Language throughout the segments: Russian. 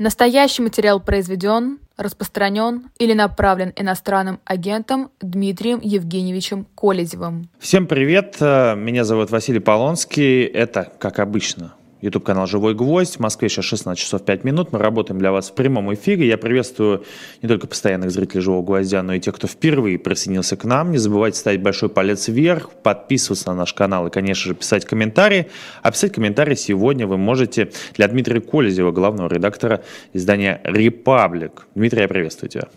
Настоящий материал произведен, распространен или направлен иностранным агентом Дмитрием Евгеньевичем Колезевым. Всем привет, э, меня зовут Василий Полонский. Это, как обычно, YouTube канал «Живой гвоздь». В Москве сейчас 16 часов 5 минут. Мы работаем для вас в прямом эфире. Я приветствую не только постоянных зрителей «Живого гвоздя», но и тех, кто впервые присоединился к нам. Не забывайте ставить большой палец вверх, подписываться на наш канал и, конечно же, писать комментарии. А писать комментарии сегодня вы можете для Дмитрия Колезева, главного редактора издания «Репаблик». Дмитрий, я приветствую тебя.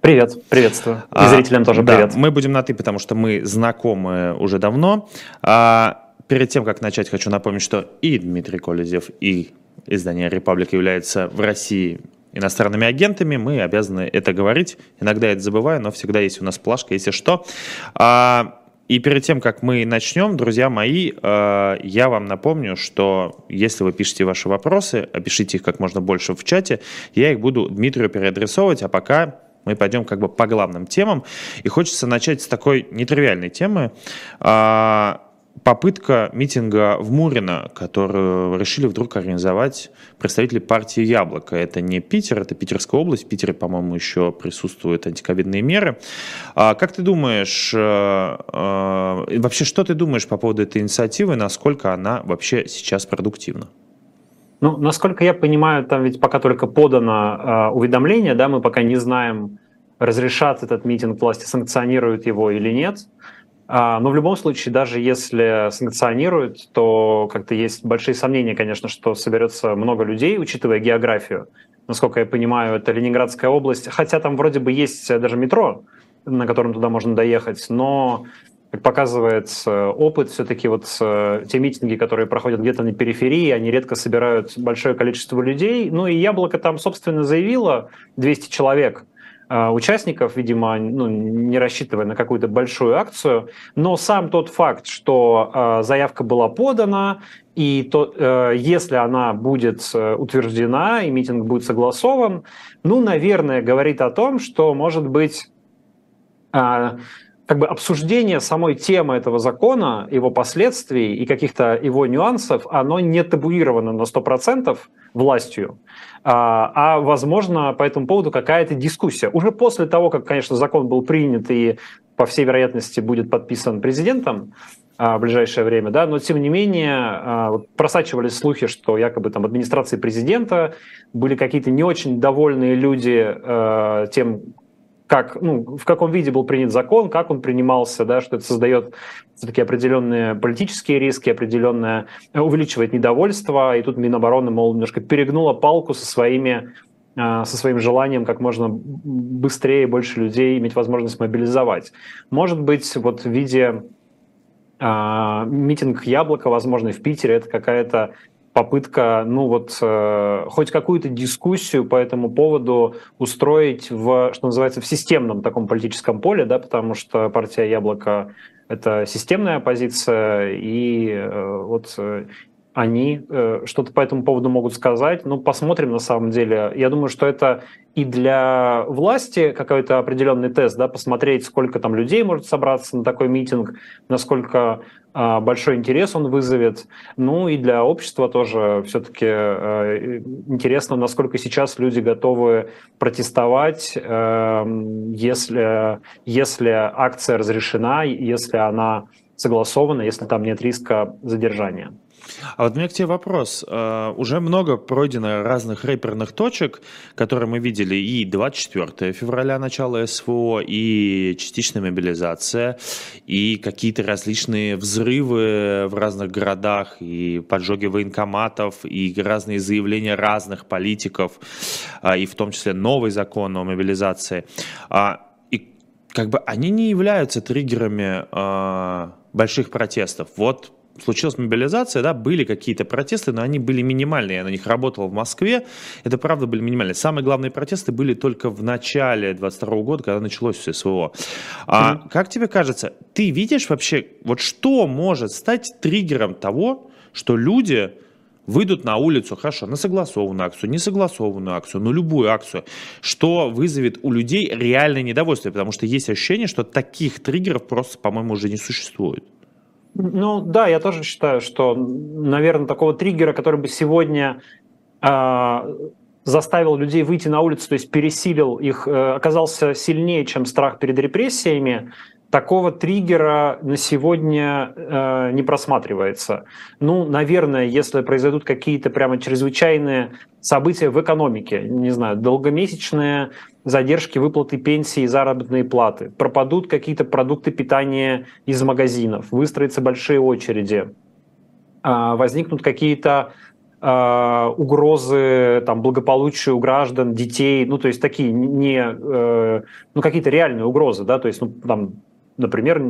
Привет, приветствую. И а, зрителям тоже да, привет. Мы будем на «ты», потому что мы знакомы уже давно. А, Перед тем, как начать, хочу напомнить, что и Дмитрий Колезев, и издание «Репаблик» являются в России иностранными агентами, мы обязаны это говорить. Иногда я это забываю, но всегда есть у нас плашка, если что. А, и перед тем, как мы начнем, друзья мои, а, я вам напомню, что если вы пишете ваши вопросы, опишите их как можно больше в чате, я их буду Дмитрию переадресовывать, а пока мы пойдем как бы по главным темам. И хочется начать с такой нетривиальной темы. Попытка митинга в Мурино, которую решили вдруг организовать представители партии «Яблоко». Это не Питер, это Питерская область. В Питере, по-моему, еще присутствуют антиковидные меры. А как ты думаешь, э, э, вообще что ты думаешь по поводу этой инициативы, насколько она вообще сейчас продуктивна? Ну, насколько я понимаю, там ведь пока только подано э, уведомление, да, мы пока не знаем, разрешат этот митинг власти, санкционируют его или нет. Но в любом случае, даже если санкционируют, то как-то есть большие сомнения, конечно, что соберется много людей, учитывая географию. Насколько я понимаю, это Ленинградская область, хотя там вроде бы есть даже метро, на котором туда можно доехать, но как показывает опыт, все-таки вот те митинги, которые проходят где-то на периферии, они редко собирают большое количество людей. Ну и Яблоко там, собственно, заявило 200 человек – Э, участников, видимо, ну, не рассчитывая на какую-то большую акцию, но сам тот факт, что э, заявка была подана, и то, э, если она будет утверждена и митинг будет согласован, ну, наверное, говорит о том, что, может быть, как бы обсуждение самой темы этого закона, его последствий и каких-то его нюансов, оно не табуировано на 100% властью, а, а, возможно, по этому поводу какая-то дискуссия. Уже после того, как, конечно, закон был принят и, по всей вероятности, будет подписан президентом, а, в ближайшее время, да, но тем не менее а, просачивались слухи, что якобы там администрации президента были какие-то не очень довольные люди тем, как, ну, в каком виде был принят закон, как он принимался, да, что это создает все-таки определенные политические риски, определенное увеличивает недовольство, и тут Минобороны, мол, немножко перегнула палку со своими а, со своим желанием как можно быстрее больше людей иметь возможность мобилизовать. Может быть, вот в виде э, митинг Яблоко, возможно, в Питере, это какая-то попытка, ну вот, э, хоть какую-то дискуссию по этому поводу устроить в, что называется, в системном таком политическом поле, да, потому что партия Яблоко это системная оппозиция, и э, вот э, они э, что-то по этому поводу могут сказать. Ну, посмотрим на самом деле. Я думаю, что это и для власти какой-то определенный тест, да, посмотреть, сколько там людей может собраться на такой митинг, насколько э, большой интерес он вызовет. Ну и для общества тоже все-таки э, интересно, насколько сейчас люди готовы протестовать, э, если, если акция разрешена, если она согласована, если там нет риска задержания. А вот у меня к тебе вопрос. Uh, уже много пройдено разных рэперных точек, которые мы видели и 24 февраля, начало СВО, и частичная мобилизация, и какие-то различные взрывы в разных городах, и поджоги военкоматов, и разные заявления разных политиков, uh, и в том числе новый закон о мобилизации. Uh, и как бы они не являются триггерами больших протестов. Вот случилась мобилизация, да, были какие-то протесты, но они были минимальные. Я на них работал в Москве. Это правда были минимальные. Самые главные протесты были только в начале 22 года, когда началось все СВО. А mm-hmm. как тебе кажется, ты видишь вообще, вот что может стать триггером того, что люди выйдут на улицу, хорошо, на согласованную акцию, не согласованную акцию, но любую акцию, что вызовет у людей реальное недовольство, потому что есть ощущение, что таких триггеров просто, по-моему, уже не существует. Ну да, я тоже считаю, что, наверное, такого триггера, который бы сегодня э, заставил людей выйти на улицу, то есть пересилил их, оказался сильнее, чем страх перед репрессиями, такого триггера на сегодня э, не просматривается. Ну, наверное, если произойдут какие-то прямо чрезвычайные события в экономике, не знаю, долгомесячные задержки выплаты пенсии и заработной платы, пропадут какие-то продукты питания из магазинов, выстроятся большие очереди, э, возникнут какие-то э, угрозы там, благополучию граждан, детей, ну, то есть такие не, э, ну, какие-то реальные угрозы, да, то есть, ну, там, например,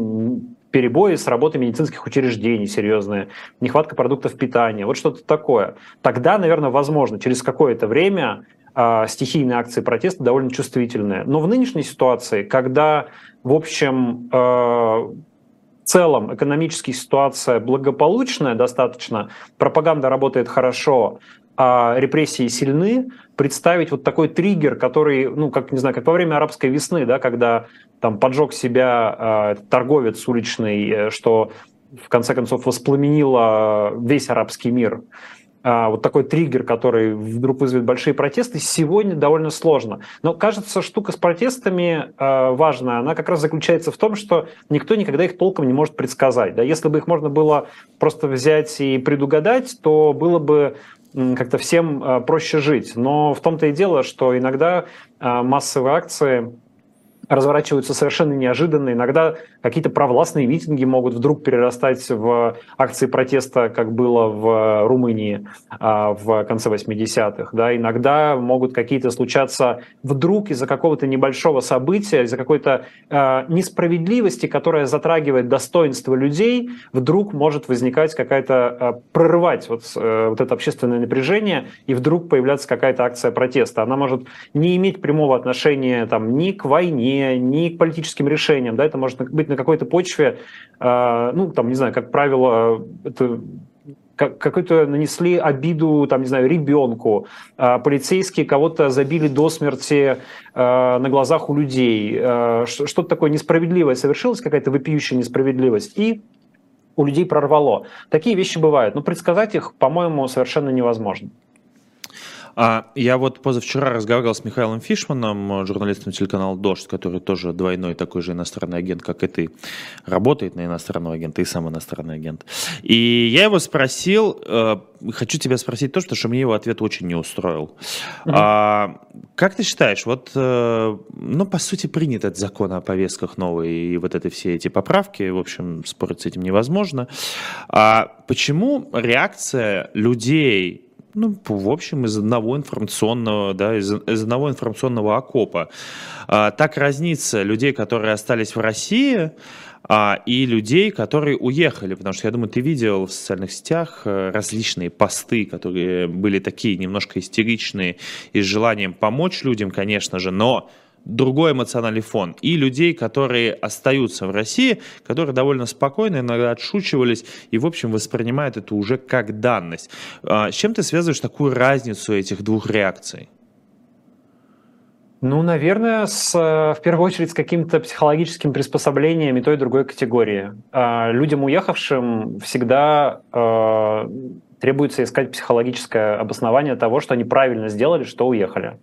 перебои с работой медицинских учреждений серьезные, нехватка продуктов питания, вот что-то такое. Тогда, наверное, возможно, через какое-то время э, стихийные акции протеста довольно чувствительные. Но в нынешней ситуации, когда, в общем, э, в целом экономическая ситуация благополучная достаточно, пропаганда работает хорошо, а репрессии сильны, представить вот такой триггер, который, ну, как, не знаю, как во время арабской весны, да, когда там поджег себя э, торговец уличный, э, что в конце концов воспламенило весь арабский мир. Э, вот такой триггер, который вдруг вызовет большие протесты, сегодня довольно сложно. Но кажется, штука с протестами э, важная, она как раз заключается в том, что никто никогда их толком не может предсказать. Да? Если бы их можно было просто взять и предугадать, то было бы как-то всем э, проще жить. Но в том-то и дело, что иногда э, массовые акции разворачиваются совершенно неожиданно. Иногда какие-то провластные митинги могут вдруг перерастать в акции протеста, как было в Румынии а, в конце 80-х. Да. Иногда могут какие-то случаться вдруг из-за какого-то небольшого события, из-за какой-то а, несправедливости, которая затрагивает достоинство людей, вдруг может возникать какая-то, а, прорывать вот, э, вот это общественное напряжение, и вдруг появляться какая-то акция протеста. Она может не иметь прямого отношения там, ни к войне, ни к политическим решениям, да, это может быть на какой-то почве, э, ну, там, не знаю, как правило, это какую-то нанесли обиду, там, не знаю, ребенку, э, полицейские кого-то забили до смерти э, на глазах у людей, что-то такое несправедливое совершилось, какая-то вопиющая несправедливость, и у людей прорвало. Такие вещи бывают, но предсказать их, по-моему, совершенно невозможно. А я вот позавчера разговаривал с Михаилом Фишманом, журналистом телеканала «Дождь», который тоже двойной такой же иностранный агент, как и ты, работает на иностранного агента и сам иностранный агент. И я его спросил, э, хочу тебя спросить то, что, что мне его ответ очень не устроил. Mm-hmm. А, как ты считаешь, вот, э, ну, по сути, принят этот закон о повестках новый и вот это все эти поправки, в общем, спорить с этим невозможно. А почему реакция людей ну, в общем, из одного информационного, да, из, из одного информационного окопа. А, так разнится людей, которые остались в России, а, и людей, которые уехали, потому что я думаю, ты видел в социальных сетях э, различные посты, которые были такие немножко истеричные и с желанием помочь людям, конечно же, но другой эмоциональный фон. И людей, которые остаются в России, которые довольно спокойно иногда отшучивались и, в общем, воспринимают это уже как данность. А, с чем ты связываешь такую разницу этих двух реакций? Ну, наверное, с, в первую очередь с каким-то психологическим приспособлением и той и другой категории. А, людям, уехавшим, всегда э, требуется искать психологическое обоснование того, что они правильно сделали, что уехали.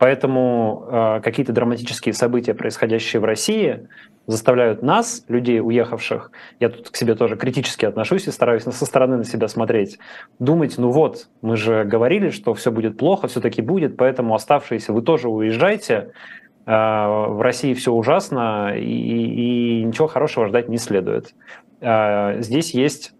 Поэтому э, какие-то драматические события, происходящие в России, заставляют нас, людей уехавших, я тут к себе тоже критически отношусь и стараюсь со стороны на себя смотреть, думать, ну вот, мы же говорили, что все будет плохо, все-таки будет, поэтому оставшиеся вы тоже уезжайте, э, в России все ужасно, и, и ничего хорошего ждать не следует. Э, здесь есть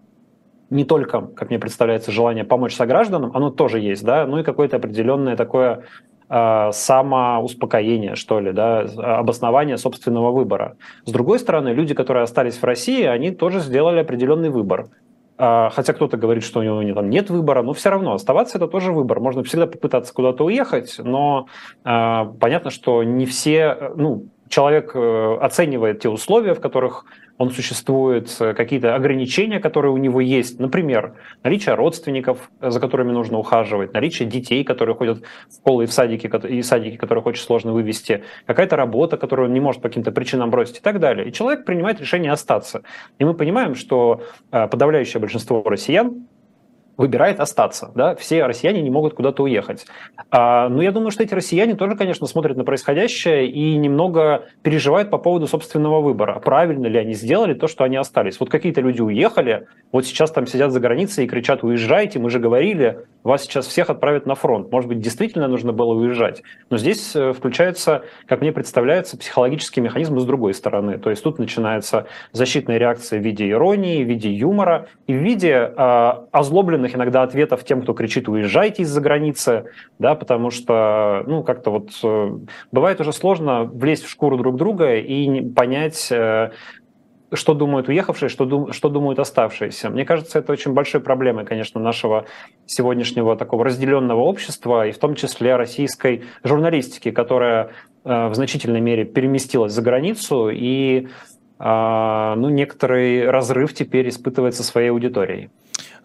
не только, как мне представляется, желание помочь согражданам, оно тоже есть, да, ну и какое-то определенное такое самоуспокоение, что ли, да, обоснование собственного выбора. С другой стороны, люди, которые остались в России, они тоже сделали определенный выбор. Э, хотя кто-то говорит, что у него там нет выбора, но все равно оставаться это тоже выбор. Можно всегда попытаться куда-то уехать, но э, понятно, что не все, ну, человек оценивает те условия, в которых он существует, э, какие-то ограничения, которые у него есть. Например, наличие родственников, за которыми нужно ухаживать, наличие детей, которые ходят в школы и в садики, и садики, которые очень сложно вывести, какая-то работа, которую он не может по каким-то причинам бросить и так далее. И человек принимает решение остаться. И мы понимаем, что э, подавляющее большинство россиян выбирает остаться. Да? Все россияне не могут куда-то уехать. А, но я думаю, что эти россияне тоже, конечно, смотрят на происходящее и немного переживают по поводу собственного выбора. Правильно ли они сделали то, что они остались. Вот какие-то люди уехали, вот сейчас там сидят за границей и кричат «Уезжайте, мы же говорили, вас сейчас всех отправят на фронт». Может быть, действительно нужно было уезжать. Но здесь э, включается, как мне представляется, психологический механизм с другой стороны. То есть тут начинается защитная реакция в виде иронии, в виде юмора и в виде э, озлобленных иногда ответов тем, кто кричит «Уезжайте из-за границы», да, потому что, ну, как-то вот э, бывает уже сложно влезть в шкуру друг друга и понять, э, что думают уехавшие, что, дум, что думают оставшиеся. Мне кажется, это очень большой проблемой, конечно, нашего сегодняшнего такого разделенного общества, и в том числе российской журналистики, которая э, в значительной мере переместилась за границу, и ну, некоторый разрыв теперь испытывается своей аудиторией.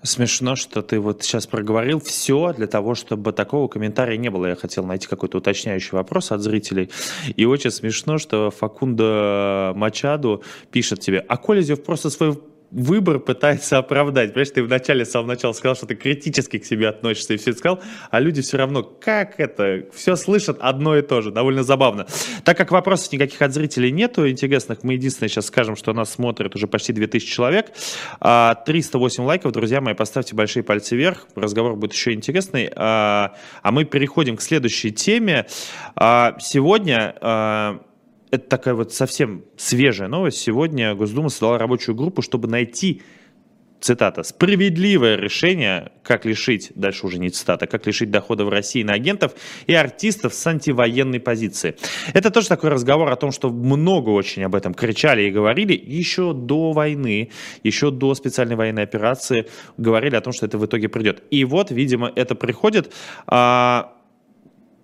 Смешно, что ты вот сейчас проговорил все для того, чтобы такого комментария не было. Я хотел найти какой-то уточняющий вопрос от зрителей. И очень смешно, что Факунда Мачаду пишет тебе, а Колезев просто свой выбор пытается оправдать. Понимаешь, ты вначале, с самого начала сказал, что ты критически к себе относишься и все это сказал, а люди все равно, как это, все слышат одно и то же. Довольно забавно. Так как вопросов никаких от зрителей нету интересных, мы единственное сейчас скажем, что нас смотрит уже почти 2000 человек. 308 а, лайков, друзья мои, поставьте большие пальцы вверх, разговор будет еще интересный. А, а мы переходим к следующей теме. А, сегодня это такая вот совсем свежая новость. Сегодня Госдума создала рабочую группу, чтобы найти цитата, справедливое решение, как лишить, дальше уже не цитата, как лишить дохода в России на агентов и артистов с антивоенной позиции. Это тоже такой разговор о том, что много очень об этом кричали и говорили еще до войны, еще до специальной военной операции говорили о том, что это в итоге придет. И вот, видимо, это приходит. А,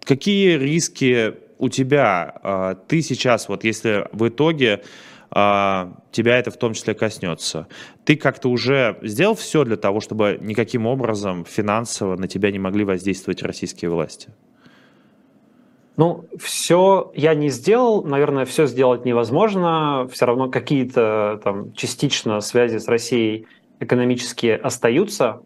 какие риски у тебя, а, ты сейчас, вот если в итоге а, тебя это в том числе коснется. Ты как-то уже сделал все для того, чтобы никаким образом финансово на тебя не могли воздействовать российские власти? Ну, все я не сделал, наверное, все сделать невозможно. Все равно какие-то там частично связи с Россией экономические остаются.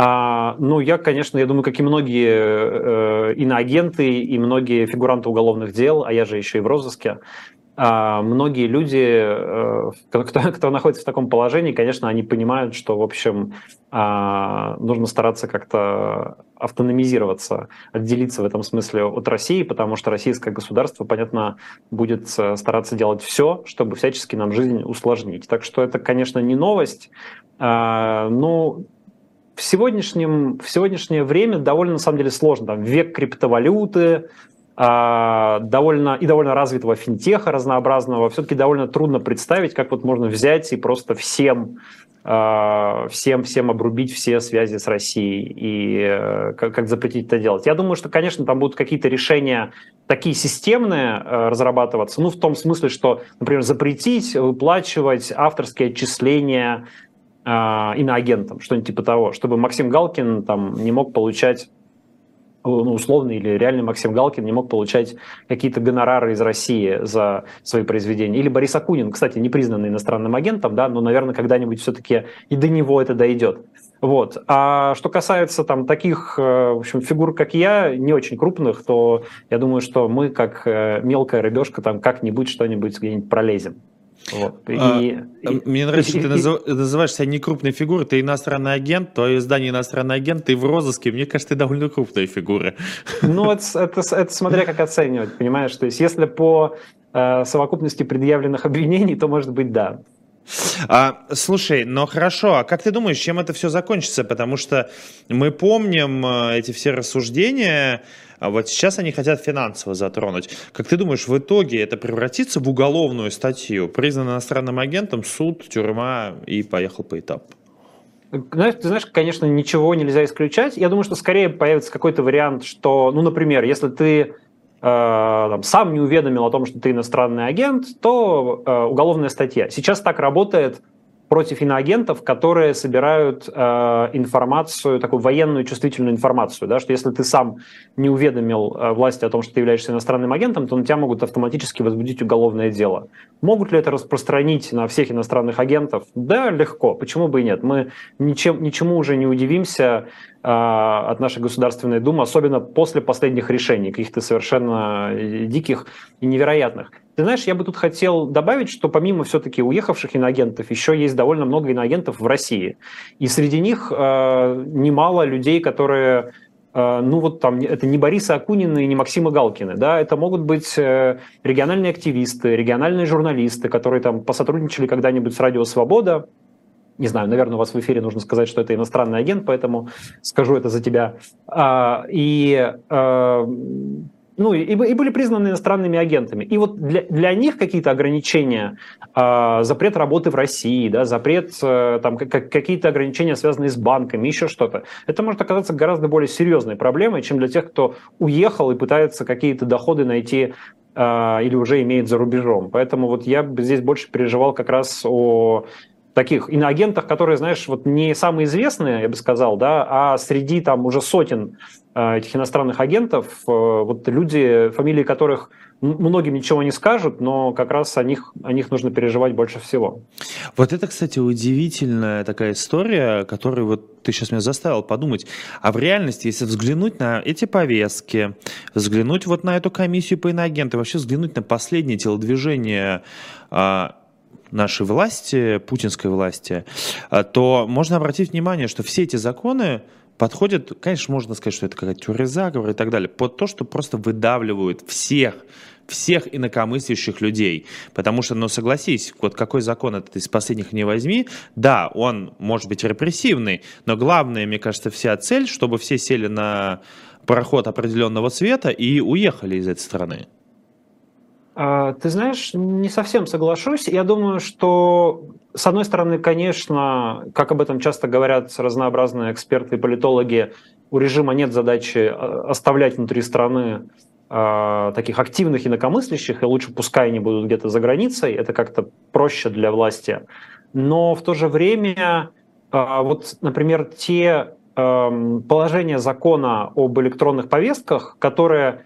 А, ну, я, конечно, я думаю, как и многие э, иноагенты и многие фигуранты уголовных дел, а я же еще и в розыске, а, многие люди, э, кто, кто находится в таком положении, конечно, они понимают, что, в общем, а, нужно стараться как-то автономизироваться, отделиться в этом смысле от России, потому что российское государство, понятно, будет э, стараться делать все, чтобы всячески нам жизнь усложнить. Так что это, конечно, не новость. А, ну, в, сегодняшнем, в сегодняшнее время довольно, на самом деле, сложно. Там век криптовалюты, а, довольно, и довольно развитого финтеха разнообразного. Все-таки довольно трудно представить, как вот можно взять и просто всем а, всем, всем обрубить все связи с Россией и э, как, как запретить это делать. Я думаю, что, конечно, там будут какие-то решения такие системные э, разрабатываться, ну, в том смысле, что, например, запретить выплачивать авторские отчисления э, иноагентам, что-нибудь типа того, чтобы Максим Галкин там не мог получать ну, условный или реальный Максим Галкин не мог получать какие-то гонорары из России за свои произведения. Или Борис Акунин, кстати, не признанный иностранным агентом, да, но, наверное, когда-нибудь все-таки и до него это дойдет. Вот. А что касается там таких, э, в общем, фигур, как я, не очень крупных, то я думаю, что мы, как э, мелкая рыбешка, там как-нибудь что-нибудь где-нибудь пролезем. Вот. А, и, и, мне нравится, что ты назыв, называешь себя не крупной фигурой, ты иностранный агент, твое издание иностранный агент, ты в розыске, мне кажется, ты довольно крупная фигура. Ну, это, это, это смотря как оценивать, понимаешь? То есть, если по э, совокупности предъявленных обвинений, то, может быть, да. А, слушай, ну хорошо, а как ты думаешь, чем это все закончится? Потому что мы помним э, эти все рассуждения, а вот сейчас они хотят финансово затронуть. Как ты думаешь, в итоге это превратится в уголовную статью, признан иностранным агентом, суд, тюрьма и поехал по этапу? Знаешь, ты знаешь, конечно, ничего нельзя исключать. Я думаю, что скорее появится какой-то вариант, что, ну, например, если ты э, там, сам не уведомил о том, что ты иностранный агент, то э, уголовная статья. Сейчас так работает против иноагентов, которые собирают э, информацию, такую военную чувствительную информацию, да, что если ты сам не уведомил э, власти о том, что ты являешься иностранным агентом, то на тебя могут автоматически возбудить уголовное дело. Могут ли это распространить на всех иностранных агентов? Да, легко. Почему бы и нет? Мы ничем, ничему уже не удивимся э, от нашей Государственной Думы, особенно после последних решений, каких-то совершенно э, диких и невероятных. Ты знаешь, я бы тут хотел добавить, что помимо все-таки уехавших иноагентов, еще есть довольно много иноагентов в России. И среди них э, немало людей, которые э, ну вот там, это не Бориса Акунина и не Максима Галкина, да, это могут быть э, региональные активисты, региональные журналисты, которые там посотрудничали когда-нибудь с Радио Свобода, не знаю, наверное, у вас в эфире нужно сказать, что это иностранный агент, поэтому скажу это за тебя. А, и э, ну, и, и были признаны иностранными агентами. И вот для, для них какие-то ограничения, э, запрет работы в России, да, запрет, э, там, как, какие-то ограничения, связанные с банками, еще что-то, это может оказаться гораздо более серьезной проблемой, чем для тех, кто уехал и пытается какие-то доходы найти э, или уже имеет за рубежом. Поэтому вот я здесь больше переживал как раз о таких иноагентах, которые, знаешь, вот не самые известные, я бы сказал, да, а среди там уже сотен э, этих иностранных агентов, э, вот люди, фамилии которых многим ничего не скажут, но как раз о них, о них нужно переживать больше всего. Вот это, кстати, удивительная такая история, которую вот ты сейчас меня заставил подумать. А в реальности, если взглянуть на эти повестки, взглянуть вот на эту комиссию по иноагентам, вообще взглянуть на последнее телодвижение а, нашей власти, путинской власти, а, то можно обратить внимание, что все эти законы подходят, конечно, можно сказать, что это какая-то теория заговора и так далее, под то, что просто выдавливают всех, всех инакомыслящих людей. Потому что, ну, согласись, вот какой закон этот из последних не возьми, да, он может быть репрессивный, но главное, мне кажется, вся цель, чтобы все сели на пароход определенного цвета и уехали из этой страны. А, ты знаешь, не совсем соглашусь. Я думаю, что, с одной стороны, конечно, как об этом часто говорят разнообразные эксперты и политологи, у режима нет задачи а, оставлять внутри страны э, таких активных инакомыслящих, и лучше пускай они будут где-то за границей, это как-то проще для власти. Но в то же время, вот, например, те положения закона об электронных повестках, которые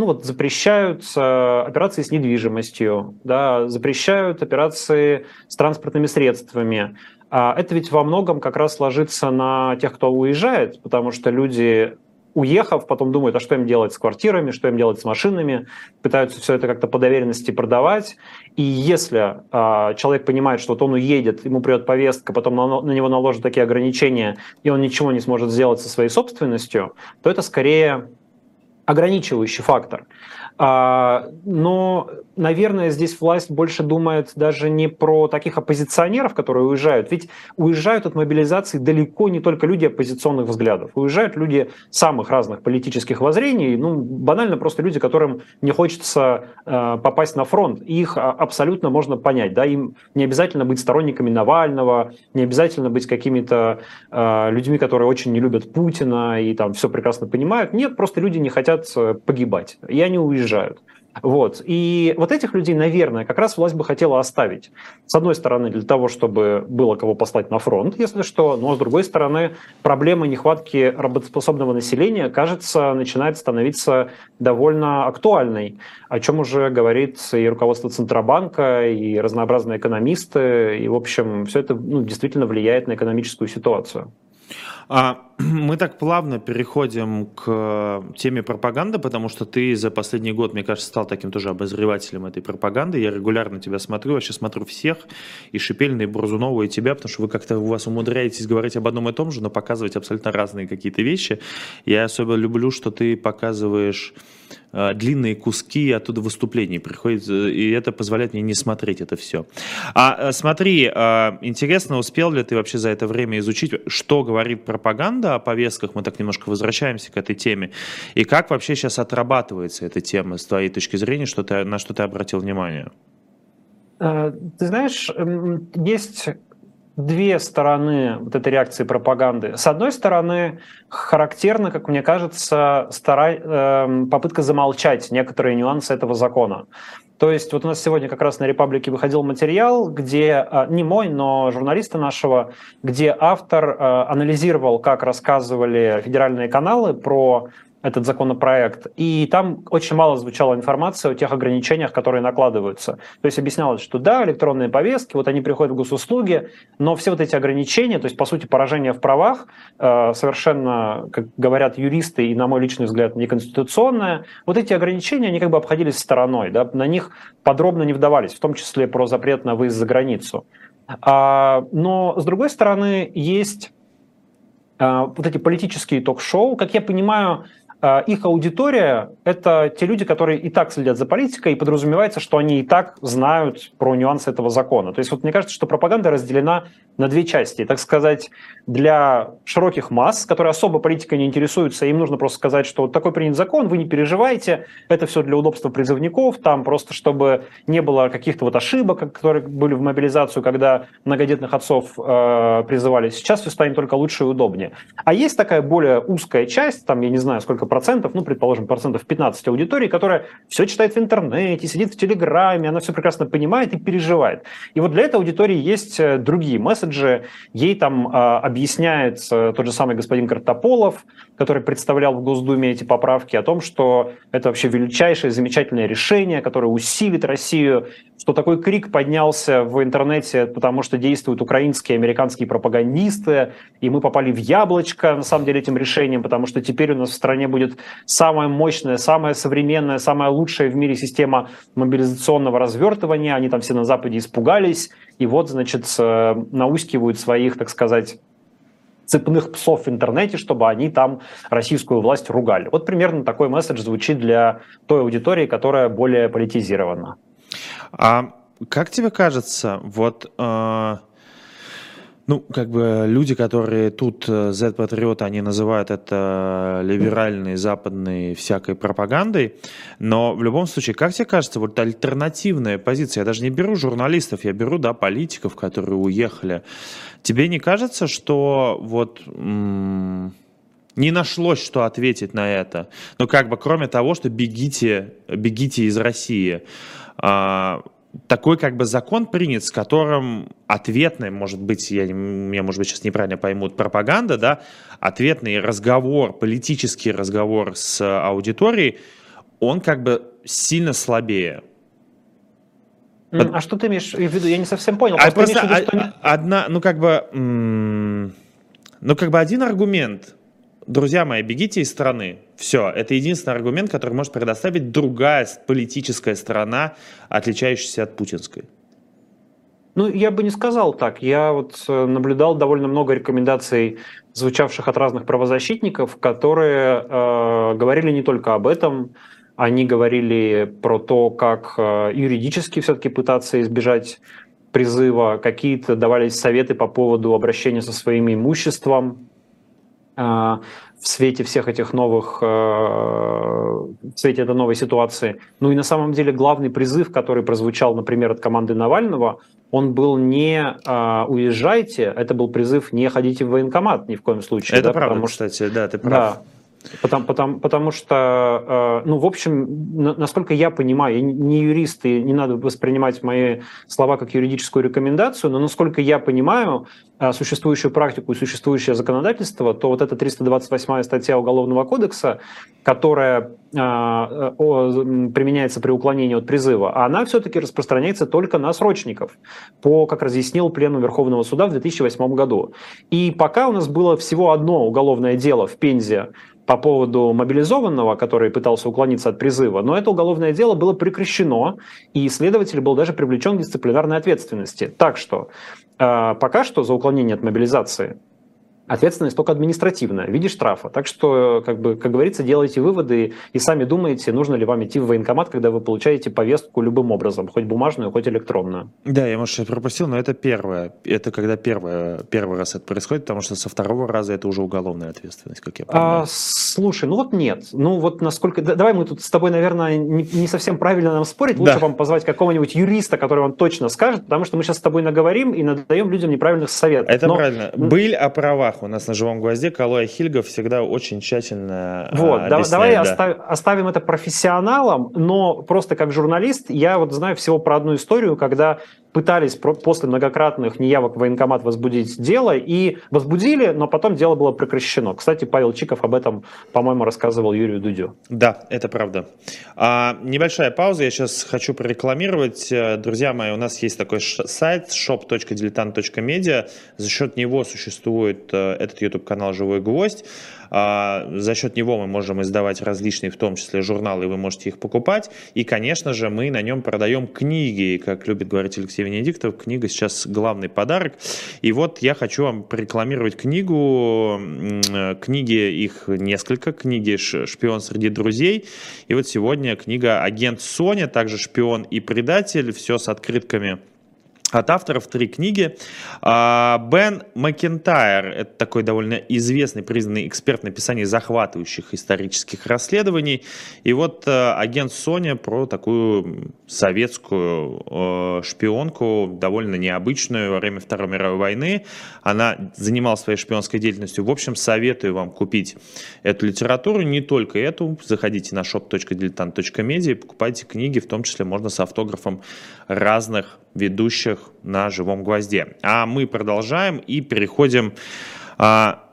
ну вот запрещают операции с недвижимостью, да, запрещают операции с транспортными средствами. А это ведь во многом как раз ложится на тех, кто уезжает, потому что люди уехав, потом думают, а что им делать с квартирами, что им делать с машинами, пытаются все это как-то по доверенности продавать. И если э, человек понимает, что вот он уедет, ему придет повестка, потом на него наложат такие ограничения, и он ничего не сможет сделать со своей собственностью, то это скорее ограничивающий фактор. А, но, наверное, здесь власть больше думает даже не про таких оппозиционеров, которые уезжают. Ведь уезжают от мобилизации далеко не только люди оппозиционных взглядов. Уезжают люди самых разных политических воззрений. Ну, банально просто люди, которым не хочется э, попасть на фронт. Их абсолютно можно понять. Да? Им не обязательно быть сторонниками Навального, не обязательно быть какими-то э, людьми, которые очень не любят Путина и там все прекрасно понимают. Нет, просто люди не хотят э, погибать. И они уезжают уезжают. Вот. И вот этих людей, наверное, как раз власть бы хотела оставить. С одной стороны, для того, чтобы было кого послать на фронт, если что, но с другой стороны, проблема нехватки работоспособного населения, кажется, начинает становиться довольно актуальной, о чем уже говорит и руководство Центробанка, и разнообразные экономисты, и, в общем, все это ну, действительно влияет на экономическую ситуацию. А, мы так плавно переходим к теме пропаганды, потому что ты за последний год, мне кажется, стал таким тоже обозревателем этой пропаганды. Я регулярно тебя смотрю, вообще смотрю всех, и Шипельна, и Бурзунова, и тебя, потому что вы как-то у вас умудряетесь говорить об одном и том же, но показывать абсолютно разные какие-то вещи. Я особенно люблю, что ты показываешь Э, длинные куски оттуда выступлений приходят, э, и это позволяет мне не смотреть это все. А э, смотри, интересно, успел ли ты вообще за это время изучить, что говорит пропаганда о повестках, мы так немножко возвращаемся к этой теме, и как вообще сейчас отрабатывается эта тема с твоей точки зрения, что ты, на что ты обратил внимание? Ты знаешь, есть две стороны вот этой реакции пропаганды. С одной стороны, характерно, как мне кажется, стара... э, попытка замолчать некоторые нюансы этого закона. То есть вот у нас сегодня как раз на «Репаблике» выходил материал, где, э, не мой, но журналиста нашего, где автор э, анализировал, как рассказывали федеральные каналы про этот законопроект, и там очень мало звучала информация о тех ограничениях, которые накладываются. То есть объяснялось, что да, электронные повестки, вот они приходят в госуслуги, но все вот эти ограничения, то есть, по сути, поражение в правах, э, совершенно, как говорят юристы, и, на мой личный взгляд, неконституционное, вот эти ограничения, они как бы обходились стороной, да, на них подробно не вдавались, в том числе про запрет на выезд за границу. А, но, с другой стороны, есть а, вот эти политические ток-шоу, как я понимаю, их аудитория – это те люди, которые и так следят за политикой, и подразумевается, что они и так знают про нюансы этого закона. То есть вот мне кажется, что пропаганда разделена на две части. Так сказать, для широких масс, которые особо политикой не интересуются, им нужно просто сказать, что вот такой принят закон, вы не переживайте, это все для удобства призывников, там просто чтобы не было каких-то вот ошибок, которые были в мобилизацию, когда многодетных отцов э, призывали. Сейчас все станет только лучше и удобнее. А есть такая более узкая часть, там я не знаю сколько процентов, ну, предположим, процентов 15 аудитории, которая все читает в интернете, сидит в Телеграме, она все прекрасно понимает и переживает. И вот для этой аудитории есть э, другие месседжи. Ей там э, объясняет тот же самый господин Картополов, который представлял в Госдуме эти поправки, о том, что это вообще величайшее, замечательное решение, которое усилит Россию, что такой крик поднялся в интернете, потому что действуют украинские и американские пропагандисты, и мы попали в яблочко, на самом деле, этим решением, потому что теперь у нас в стране будет самая мощная, самая современная, самая лучшая в мире система мобилизационного развертывания. Они там все на Западе испугались, и вот, значит, наускивают своих, так сказать, цепных псов в интернете, чтобы они там российскую власть ругали. Вот примерно такой месседж звучит для той аудитории, которая более политизирована. А как тебе кажется, вот э, ну, как бы люди, которые тут Z-патриоты, э, они называют это либеральной, западной всякой пропагандой, но в любом случае, как тебе кажется, вот альтернативная позиция, я даже не беру журналистов, я беру, да, политиков, которые уехали, тебе не кажется, что вот не нашлось, что ответить на это. Ну, как бы, кроме того, что бегите, бегите из России. А, такой как бы закон принят, с которым ответный, может быть, я, меня, может быть, сейчас неправильно поймут, пропаганда, да, ответный разговор, политический разговор с аудиторией, он как бы сильно слабее. А что ты имеешь в виду? Я не совсем понял. А просто, просто виду, что... одна, ну как бы, ну как бы один аргумент – друзья мои, бегите из страны. Все, это единственный аргумент, который может предоставить другая политическая сторона, отличающаяся от путинской. Ну, я бы не сказал так. Я вот э, наблюдал довольно много рекомендаций, звучавших от разных правозащитников, которые э, говорили не только об этом, они говорили про то, как э, юридически все-таки пытаться избежать призыва, какие-то давались советы по поводу обращения со своим имуществом, в свете всех этих новых, э, в свете этой новой ситуации. Ну и на самом деле главный призыв, который прозвучал, например, от команды Навального, он был не а, уезжайте, это был призыв не ходите в военкомат ни в коем случае. Это да, правда, потому, кстати, да, ты прав. Да, Потому, потому, потому что, э, ну, в общем, насколько я понимаю, я не юрист, и не надо воспринимать мои слова как юридическую рекомендацию, но насколько я понимаю э, существующую практику и существующее законодательство, то вот эта 328 статья Уголовного кодекса, которая э, применяется при уклонении от призыва, она все-таки распространяется только на срочников, по, как разъяснил Пленум Верховного Суда в 2008 году. И пока у нас было всего одно уголовное дело в Пензе по поводу мобилизованного, который пытался уклониться от призыва, но это уголовное дело было прекращено, и следователь был даже привлечен к дисциплинарной ответственности. Так что э, пока что за уклонение от мобилизации ответственность только административная, в виде штрафа. Так что, как, бы, как говорится, делайте выводы и сами думаете, нужно ли вам идти в военкомат, когда вы получаете повестку любым образом, хоть бумажную, хоть электронную. Да, я, может, пропустил, но это первое. Это когда первое, первый раз это происходит, потому что со второго раза это уже уголовная ответственность, как я понимаю. А, слушай, ну вот нет. Ну вот насколько... Давай мы тут с тобой, наверное, не, не совсем правильно нам спорить. Лучше да. вам позвать какого-нибудь юриста, который вам точно скажет, потому что мы сейчас с тобой наговорим и надаем людям неправильных советов. Это но... правильно. Быль о правах у нас на живом гвозде Калоя Хильгов всегда очень тщательно а, Вот, объясняет, давай да. оставим, оставим это профессионалам, но просто как журналист я вот знаю всего про одну историю, когда пытались после многократных неявок в военкомат возбудить дело и возбудили, но потом дело было прекращено. Кстати, Павел Чиков об этом, по-моему, рассказывал Юрию Дудю. Да, это правда. А, небольшая пауза, я сейчас хочу прорекламировать. Э, друзья мои, у нас есть такой сайт shop.diletant.media. За счет него существует э, этот YouTube-канал «Живой гвоздь». А, за счет него мы можем издавать различные, в том числе журналы, вы можете их покупать. И, конечно же, мы на нем продаем книги. Как любит говорить Алексей Венедиктов, книга сейчас главный подарок. И вот я хочу вам прорекламировать книгу. Книги, их несколько. Книги «Шпион среди друзей». И вот сегодня книга «Агент Соня», также «Шпион и предатель». Все с открытками от авторов три книги. А, Бен Макентайр, это такой довольно известный, признанный эксперт написания захватывающих исторических расследований. И вот э, агент Соня про такую советскую э, шпионку, довольно необычную во время Второй мировой войны. Она занималась своей шпионской деятельностью. В общем, советую вам купить эту литературу, не только эту. Заходите на shop.diletant.media и покупайте книги, в том числе можно с автографом разных ведущих на живом гвозде. А мы продолжаем и переходим а,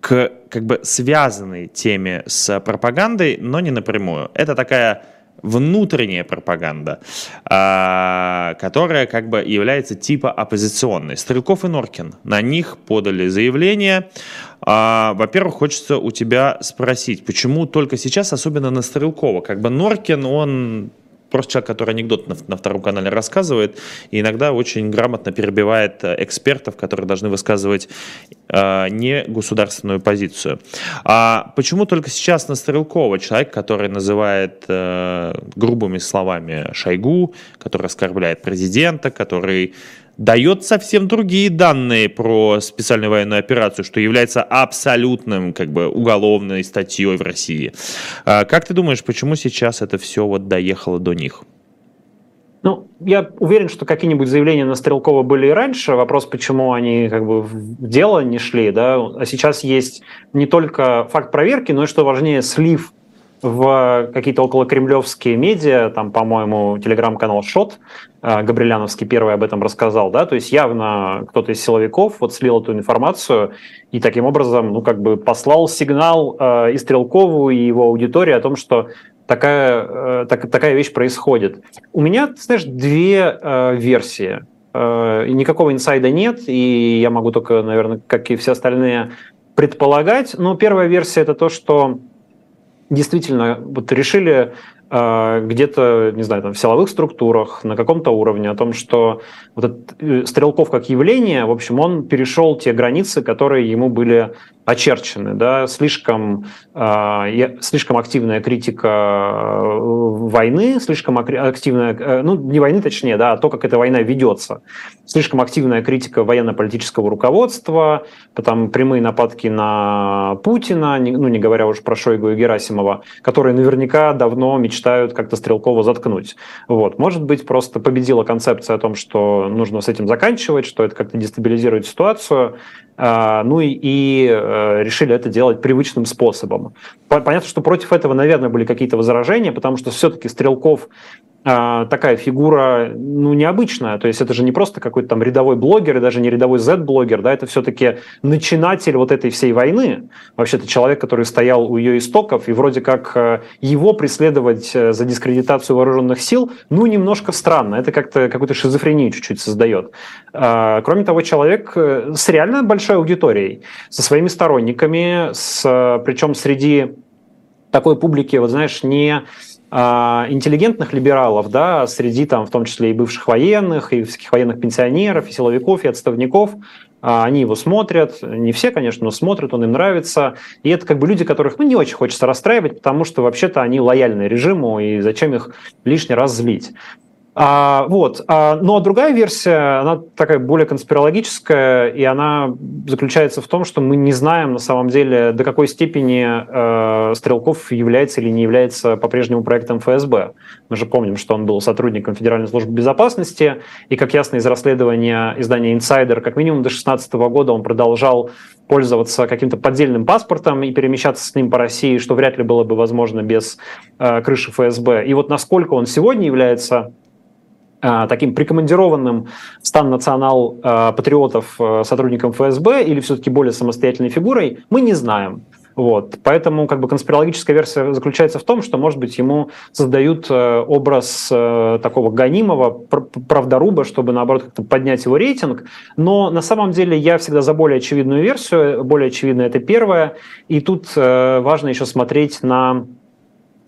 к как бы связанной теме с пропагандой, но не напрямую. Это такая внутренняя пропаганда, а, которая как бы является типа оппозиционной. Стрелков и Норкин, на них подали заявление. А, во-первых, хочется у тебя спросить, почему только сейчас, особенно на Стрелкова, как бы Норкин, он просто человек, который анекдот на, на втором канале рассказывает, и иногда очень грамотно перебивает э, экспертов, которые должны высказывать э, не государственную позицию. А почему только сейчас на Стрелкова, человек, который называет э, грубыми словами Шойгу, который оскорбляет президента, который дает совсем другие данные про специальную военную операцию, что является абсолютным как бы уголовной статьей в России. А как ты думаешь, почему сейчас это все вот доехало до них? Ну, я уверен, что какие-нибудь заявления на Стрелкова были и раньше. Вопрос, почему они как бы в дело не шли, да. А сейчас есть не только факт проверки, но и, что важнее, слив в какие-то около кремлевские медиа, там, по-моему, телеграм-канал Шот, э, Габриляновский первый об этом рассказал, да, то есть явно кто-то из силовиков вот слил эту информацию и таким образом, ну, как бы послал сигнал э, и Стрелкову, и его аудитории о том, что такая, э, так, такая вещь происходит. У меня, знаешь, две э, версии. Э, никакого инсайда нет, и я могу только, наверное, как и все остальные, предполагать. Но первая версия это то, что действительно вот решили э, где-то, не знаю, там, в силовых структурах, на каком-то уровне, о том, что вот этот э, Стрелков как явление, в общем, он перешел те границы, которые ему были очерчены, да, слишком, э, слишком активная критика э, войны, слишком активная, э, ну, не войны точнее, да, а то, как эта война ведется, слишком активная критика военно-политического руководства, потом прямые нападки на Путина, ну, не говоря уж про Шойгу и Герасимова, которые наверняка давно мечтают как-то Стрелкова заткнуть. Вот. Может быть, просто победила концепция о том, что нужно с этим заканчивать, что это как-то дестабилизирует ситуацию, а, ну и, и э, решили это делать привычным способом. Понятно, что против этого, наверное, были какие-то возражения, потому что все-таки Стрелков такая фигура, ну, необычная. То есть это же не просто какой-то там рядовой блогер и даже не рядовой Z-блогер, да, это все-таки начинатель вот этой всей войны. Вообще-то человек, который стоял у ее истоков, и вроде как э, его преследовать э, за дискредитацию вооруженных сил, ну, немножко странно. Это как-то какую-то шизофрению чуть-чуть создает. А, кроме того, человек э, с реально большой аудиторией, со своими сторонниками, с, причем среди такой публики, вот знаешь, не а, интеллигентных либералов, да, среди там в том числе и бывших военных, и всяких военных пенсионеров, и силовиков, и отставников, а, они его смотрят, не все, конечно, но смотрят, он им нравится. И это как бы люди, которых ну, не очень хочется расстраивать, потому что вообще-то они лояльны режиму, и зачем их лишний раз злить. А, вот. А, но другая версия, она такая более конспирологическая, и она заключается в том, что мы не знаем на самом деле, до какой степени э, Стрелков является или не является по-прежнему проектом ФСБ. Мы же помним, что он был сотрудником Федеральной службы безопасности, и, как ясно из расследования издания «Инсайдер», как минимум до 2016 года он продолжал пользоваться каким-то поддельным паспортом и перемещаться с ним по России, что вряд ли было бы возможно без э, крыши ФСБ. И вот насколько он сегодня является таким прикомандированным стан национал э, патриотов э, сотрудником ФСБ или все-таки более самостоятельной фигурой, мы не знаем. Вот. Поэтому как бы конспирологическая версия заключается в том, что, может быть, ему создают образ такого гонимого правдоруба, чтобы, наоборот, как-то поднять его рейтинг. Но на самом деле я всегда за более очевидную версию. Более очевидная это первая. И тут важно еще смотреть на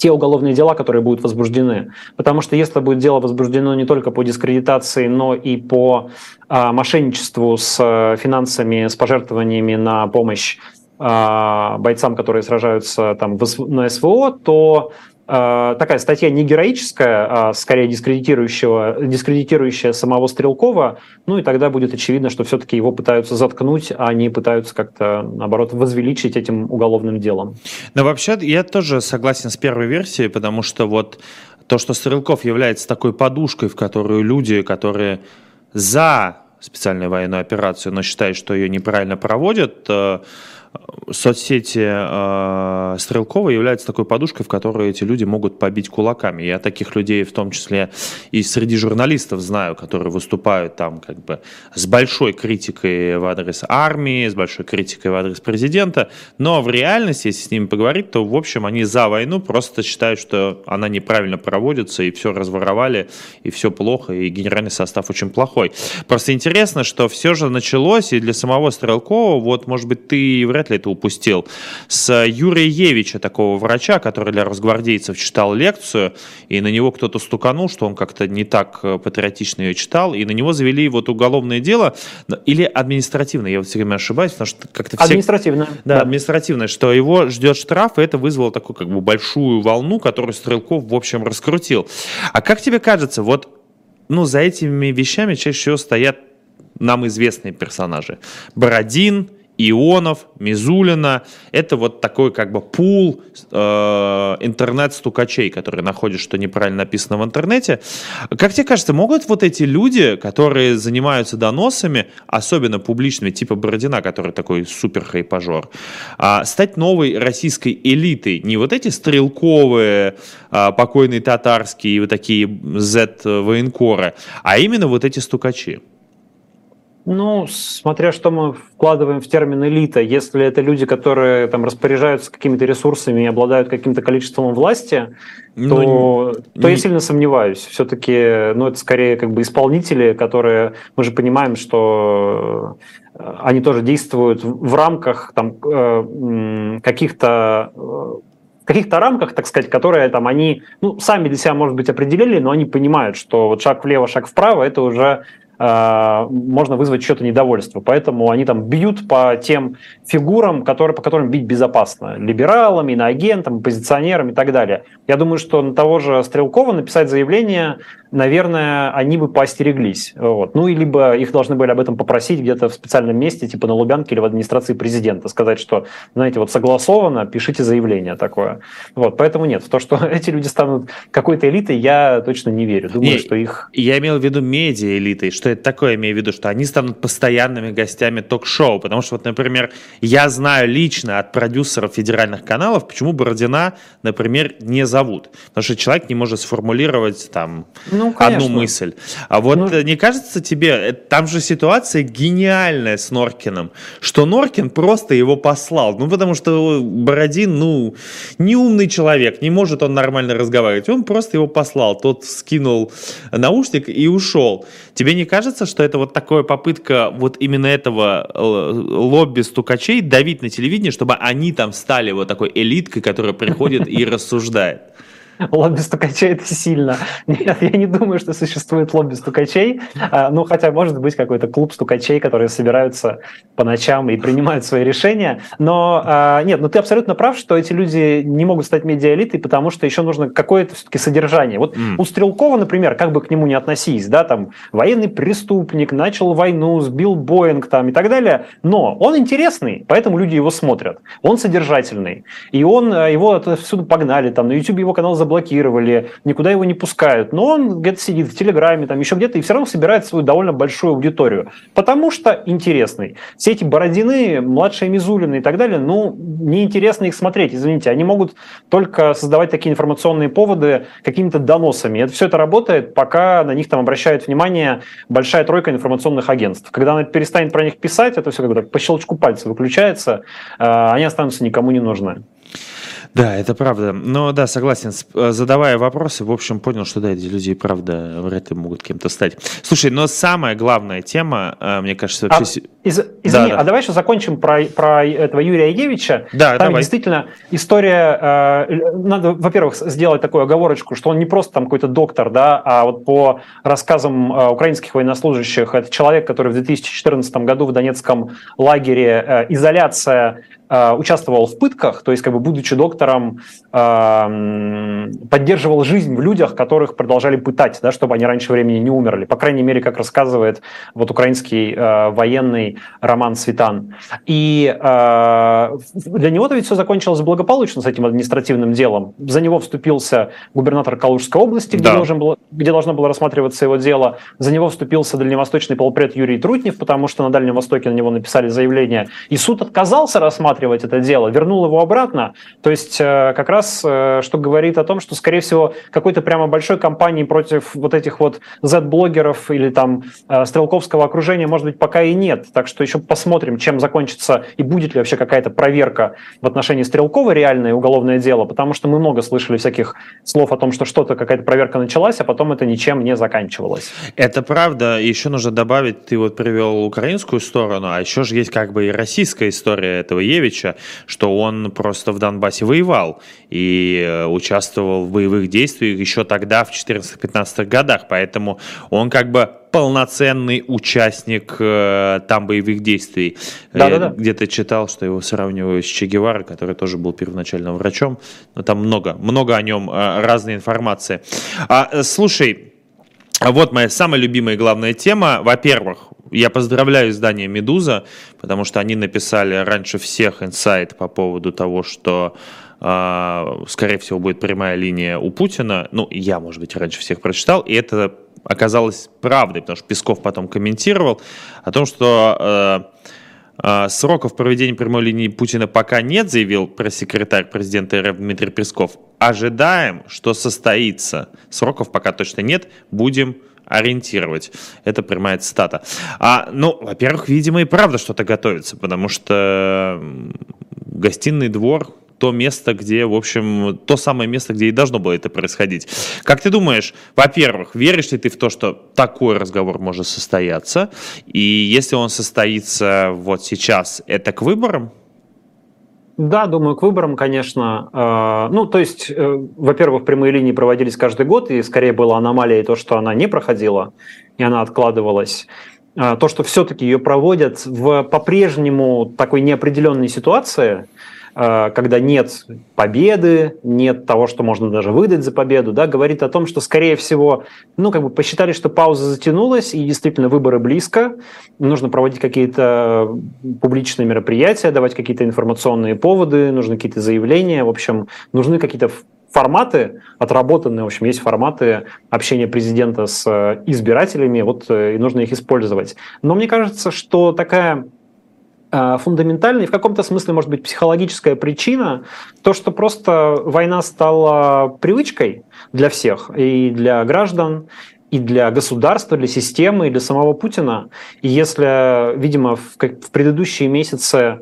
те уголовные дела, которые будут возбуждены. Потому что если будет дело возбуждено не только по дискредитации, но и по а, мошенничеству с а, финансами, с пожертвованиями на помощь а, бойцам, которые сражаются там в, на СВО, то Э, такая статья не героическая, а скорее дискредитирующая, дискредитирующая самого Стрелкова, ну и тогда будет очевидно, что все-таки его пытаются заткнуть, а не пытаются как-то, наоборот, возвеличить этим уголовным делом. Но вообще я тоже согласен с первой версией, потому что вот то, что Стрелков является такой подушкой, в которую люди, которые за специальную военную операцию, но считают, что ее неправильно проводят, э, соцсети э, Стрелкова являются такой подушкой, в которую эти люди могут побить кулаками. Я таких людей, в том числе и среди журналистов, знаю, которые выступают там как бы с большой критикой в адрес армии, с большой критикой в адрес президента, но в реальности, если с ними поговорить, то, в общем, они за войну просто считают, что она неправильно проводится, и все разворовали, и все плохо, и генеральный состав очень плохой. Просто интересно, что все же началось, и для самого Стрелкова, вот, может быть, ты в вряд ли это упустил, с Юрия Евича, такого врача, который для росгвардейцев читал лекцию, и на него кто-то стуканул, что он как-то не так э, патриотично ее читал, и на него завели вот уголовное дело, или административное, я вот все время ошибаюсь, потому что как-то все... Административное. Да, да, административное, что его ждет штраф, и это вызвало такую как бы большую волну, которую Стрелков, в общем, раскрутил. А как тебе кажется, вот ну, за этими вещами чаще всего стоят нам известные персонажи. Бородин, Ионов, Мизулина. Это вот такой как бы пул э, интернет-стукачей, которые находят, что неправильно написано в интернете. Как тебе кажется, могут вот эти люди, которые занимаются доносами, особенно публичными, типа Бородина, который такой супер хайпажор, э, стать новой российской элитой? Не вот эти стрелковые, э, покойные татарские, вот такие Z-военкоры, а именно вот эти стукачи? Ну, смотря что мы вкладываем в термин элита. Если это люди, которые там распоряжаются какими-то ресурсами и обладают каким-то количеством власти, ну, то, не... то я сильно сомневаюсь. Все-таки, ну, это скорее как бы исполнители, которые, мы же понимаем, что э, они тоже действуют в рамках там э, каких-то э, каких-то рамках, так сказать, которые там они, ну, сами для себя, может быть, определили, но они понимают, что вот шаг влево, шаг вправо, это уже можно вызвать что-то недовольство. Поэтому они там бьют по тем фигурам, которые, по которым бить безопасно. Либералам, иноагентам, оппозиционерам и так далее. Я думаю, что на того же Стрелкова написать заявление наверное, они бы поостереглись. Вот. Ну, и либо их должны были об этом попросить где-то в специальном месте, типа на Лубянке или в администрации президента, сказать, что, знаете, вот согласовано, пишите заявление такое. Вот, поэтому нет, в то, что эти люди станут какой-то элитой, я точно не верю. Думаю, не, что их... Я имел в виду медиа-элитой. Что это такое, имею в виду, что они станут постоянными гостями ток-шоу. Потому что, вот, например, я знаю лично от продюсеров федеральных каналов, почему Бородина, например, не зовут. Потому что человек не может сформулировать там ну, одну мысль. А вот ну... не кажется тебе, э, там же ситуация гениальная с Норкиным, что Норкин просто его послал. Ну, потому что Бородин, ну, не умный человек, не может он нормально разговаривать. Он просто его послал. Тот скинул наушник и ушел. Тебе не кажется, что это вот такая попытка вот именно этого э, лобби стукачей давить на телевидение, чтобы они там стали вот такой элиткой, которая приходит и рассуждает? Лобби стукачей это сильно. Нет, я не думаю, что существует лобби стукачей. А, ну, хотя может быть какой-то клуб стукачей, которые собираются по ночам и принимают свои решения. Но а, нет, ну ты абсолютно прав, что эти люди не могут стать медиаэлитой, потому что еще нужно какое-то все-таки содержание. Вот mm. у Стрелкова, например, как бы к нему не относись, да, там военный преступник, начал войну, сбил Боинг там и так далее, но он интересный, поэтому люди его смотрят. Он содержательный. И он, э, его отсюда погнали, там на YouTube его канал заблокировали, никуда его не пускают. Но он где-то сидит в Телеграме, там еще где-то, и все равно собирает свою довольно большую аудиторию. Потому что интересный. Все эти Бородины, младшие Мизулины и так далее, ну, неинтересно их смотреть, извините. Они могут только создавать такие информационные поводы какими-то доносами. Это все это работает, пока на них там обращают внимание большая тройка информационных агентств. Когда она перестанет про них писать, это все как бы так по щелчку пальца выключается, а, они останутся никому не нужны. Да, это правда. Но да, согласен. Э, задавая вопросы, в общем, понял, что да, эти люди, правда, вряд ли могут кем-то стать. Слушай, но самая главная тема, э, мне кажется, вообще... А, из, извини, да, да. а давай еще закончим про, про этого Юрия Евича. Да, там давай. действительно история... Э, надо, во-первых, сделать такую оговорочку, что он не просто там какой-то доктор, да, а вот по рассказам э, украинских военнослужащих, это человек, который в 2014 году в Донецком лагере э, изоляция Э, участвовал в пытках, то есть, как бы, будучи доктором, э, поддерживал жизнь в людях, которых продолжали пытать, да, чтобы они раньше времени не умерли. По крайней мере, как рассказывает вот украинский э, Роман Светан. И для него-то ведь все закончилось благополучно с этим административным делом. За него вступился губернатор Калужской области, где, да. должен был, где должно было рассматриваться его дело. За него вступился дальневосточный полпред Юрий Трутнев, потому что на Дальнем Востоке на него написали заявление. И суд отказался рассматривать рассматривать это дело, вернул его обратно. То есть э, как раз э, что говорит о том, что, скорее всего, какой-то прямо большой кампании против вот этих вот Z-блогеров или там э, стрелковского окружения, может быть, пока и нет. Так что еще посмотрим, чем закончится и будет ли вообще какая-то проверка в отношении Стрелкова реальное уголовное дело, потому что мы много слышали всяких слов о том, что что-то, какая-то проверка началась, а потом это ничем не заканчивалось. Это правда. Еще нужно добавить, ты вот привел украинскую сторону, а еще же есть как бы и российская история этого Евича, что он просто в Донбассе воевал и э, участвовал в боевых действиях еще тогда, в 14-15 годах. Поэтому он как бы полноценный участник э, там боевых действий. Да, Я да, да. где-то читал, что его сравнивают с Че Гевара, который тоже был первоначально врачом. Но там много, много о нем э, разной информации. А, э, слушай, вот моя самая любимая и главная тема. Во-первых, я поздравляю издание «Медуза», потому что они написали раньше всех инсайт по поводу того, что Uh, скорее всего, будет прямая линия у Путина. Ну, я, может быть, раньше всех прочитал, и это оказалось правдой, потому что Песков потом комментировал о том, что uh, uh, сроков проведения прямой линии Путина пока нет, заявил пресс-секретарь президента РФ Дмитрий Песков. Ожидаем, что состоится. Сроков пока точно нет, будем ориентировать. Это прямая цитата. А, ну, во-первых, видимо, и правда что-то готовится, потому что гостиный двор то место, где, в общем, то самое место, где и должно было это происходить. Как ты думаешь, во-первых, веришь ли ты в то, что такой разговор может состояться? И если он состоится вот сейчас, это к выборам? Да, думаю, к выборам, конечно. А, ну, то есть, э, во-первых, прямые линии проводились каждый год, и скорее была аномалия то, что она не проходила, и она откладывалась. А, то, что все-таки ее проводят в по-прежнему такой неопределенной ситуации – Э, когда нет победы, нет того, что можно даже выдать за победу, да, говорит о том, что, скорее всего, ну, как бы посчитали, что пауза затянулась, и действительно выборы близко, нужно проводить какие-то публичные мероприятия, давать какие-то информационные поводы, нужны какие-то заявления, в общем, нужны какие-то форматы отработанные, в общем, есть форматы общения президента с э, избирателями, вот э, и нужно их использовать. Но мне кажется, что такая Э, фундаментальная и в каком-то смысле, может быть, психологическая причина, то, что просто война стала привычкой для всех, и для граждан, и для государства, для системы, и для самого Путина. И если, видимо, в предыдущие месяцы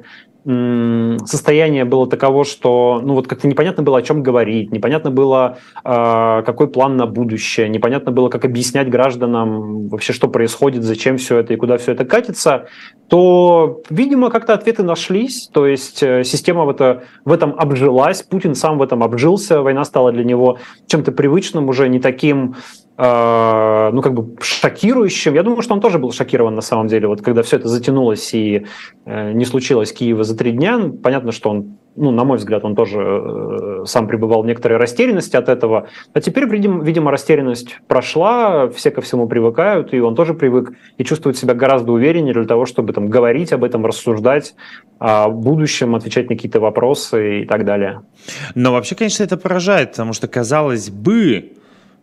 состояние было таково, что ну вот как-то непонятно было, о чем говорить, непонятно было, э, какой план на будущее, непонятно было, как объяснять гражданам вообще, что происходит, зачем все это и куда все это катится, то, видимо, как-то ответы нашлись, то есть э, система в, это, в этом обжилась, Путин сам в этом обжился, война стала для него чем-то привычным, уже не таким ну, как бы шокирующим. Я думаю, что он тоже был шокирован на самом деле. Вот когда все это затянулось и э, не случилось Киева за три дня, понятно, что он ну, на мой взгляд, он тоже э, сам пребывал в некоторой растерянности от этого. А теперь, видимо, видимо, растерянность прошла, все ко всему привыкают, и он тоже привык и чувствует себя гораздо увереннее для того, чтобы там говорить об этом, рассуждать о будущем, отвечать на какие-то вопросы и так далее. Но вообще, конечно, это поражает, потому что, казалось бы,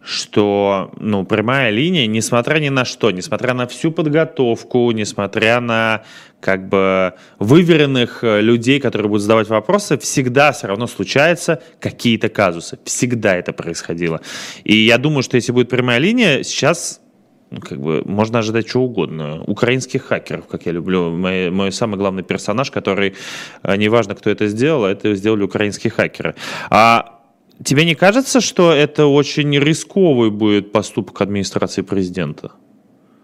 что ну, прямая линия, несмотря ни на что, несмотря на всю подготовку, несмотря на как бы выверенных э, людей, которые будут задавать вопросы, всегда все равно случаются какие-то казусы. Всегда это происходило. И я думаю, что если будет прямая линия, сейчас ну, как бы можно ожидать чего угодно. Украинских хакеров, как я люблю. Мой, мой самый главный персонаж, который, э, неважно, кто это сделал, это сделали украинские хакеры. А Тебе не кажется, что это очень рисковый будет поступок администрации президента?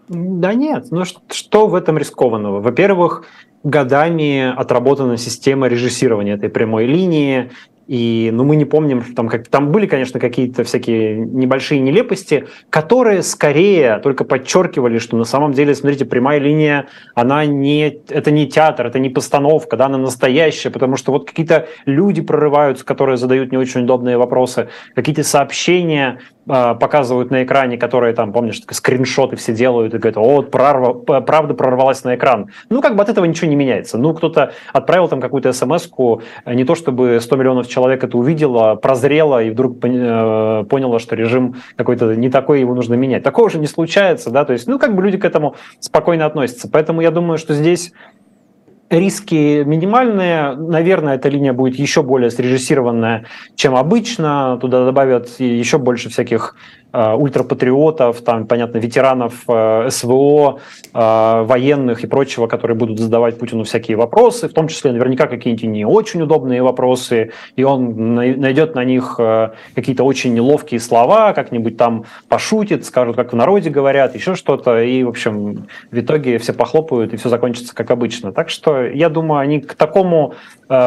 Да нет, ну что, в этом рискованного? Во-первых, годами отработана система режиссирования этой прямой линии, и ну, мы не помним, там, как, там были, конечно, какие-то всякие небольшие нелепости, которые скорее только подчеркивали, что на самом деле, смотрите, прямая линия, она не, это не театр, это не постановка, да, она настоящая, потому что вот какие-то люди прорываются, которые задают не очень удобные вопросы, какие-то сообщения показывают на экране, которые там, помнишь, скриншоты все делают и говорят, о, прорва, правда прорвалась на экран. Ну, как бы от этого ничего не меняется. Ну, кто-то отправил там какую-то смс-ку, не то чтобы 100 миллионов человек это увидела, прозрела и вдруг э, поняла, что режим какой-то не такой, его нужно менять. Такого же не случается, да, то есть, ну, как бы люди к этому спокойно относятся. Поэтому я думаю, что здесь риски минимальные. Наверное, эта линия будет еще более срежиссированная, чем обычно. Туда добавят еще больше всяких ультрапатриотов, там, понятно, ветеранов э, СВО, э, военных и прочего, которые будут задавать Путину всякие вопросы, в том числе наверняка какие-нибудь не очень удобные вопросы, и он найдет на них какие-то очень неловкие слова, как-нибудь там пошутит, скажут, как в народе говорят, еще что-то, и, в общем, в итоге все похлопают, и все закончится как обычно. Так что, я думаю, они к такому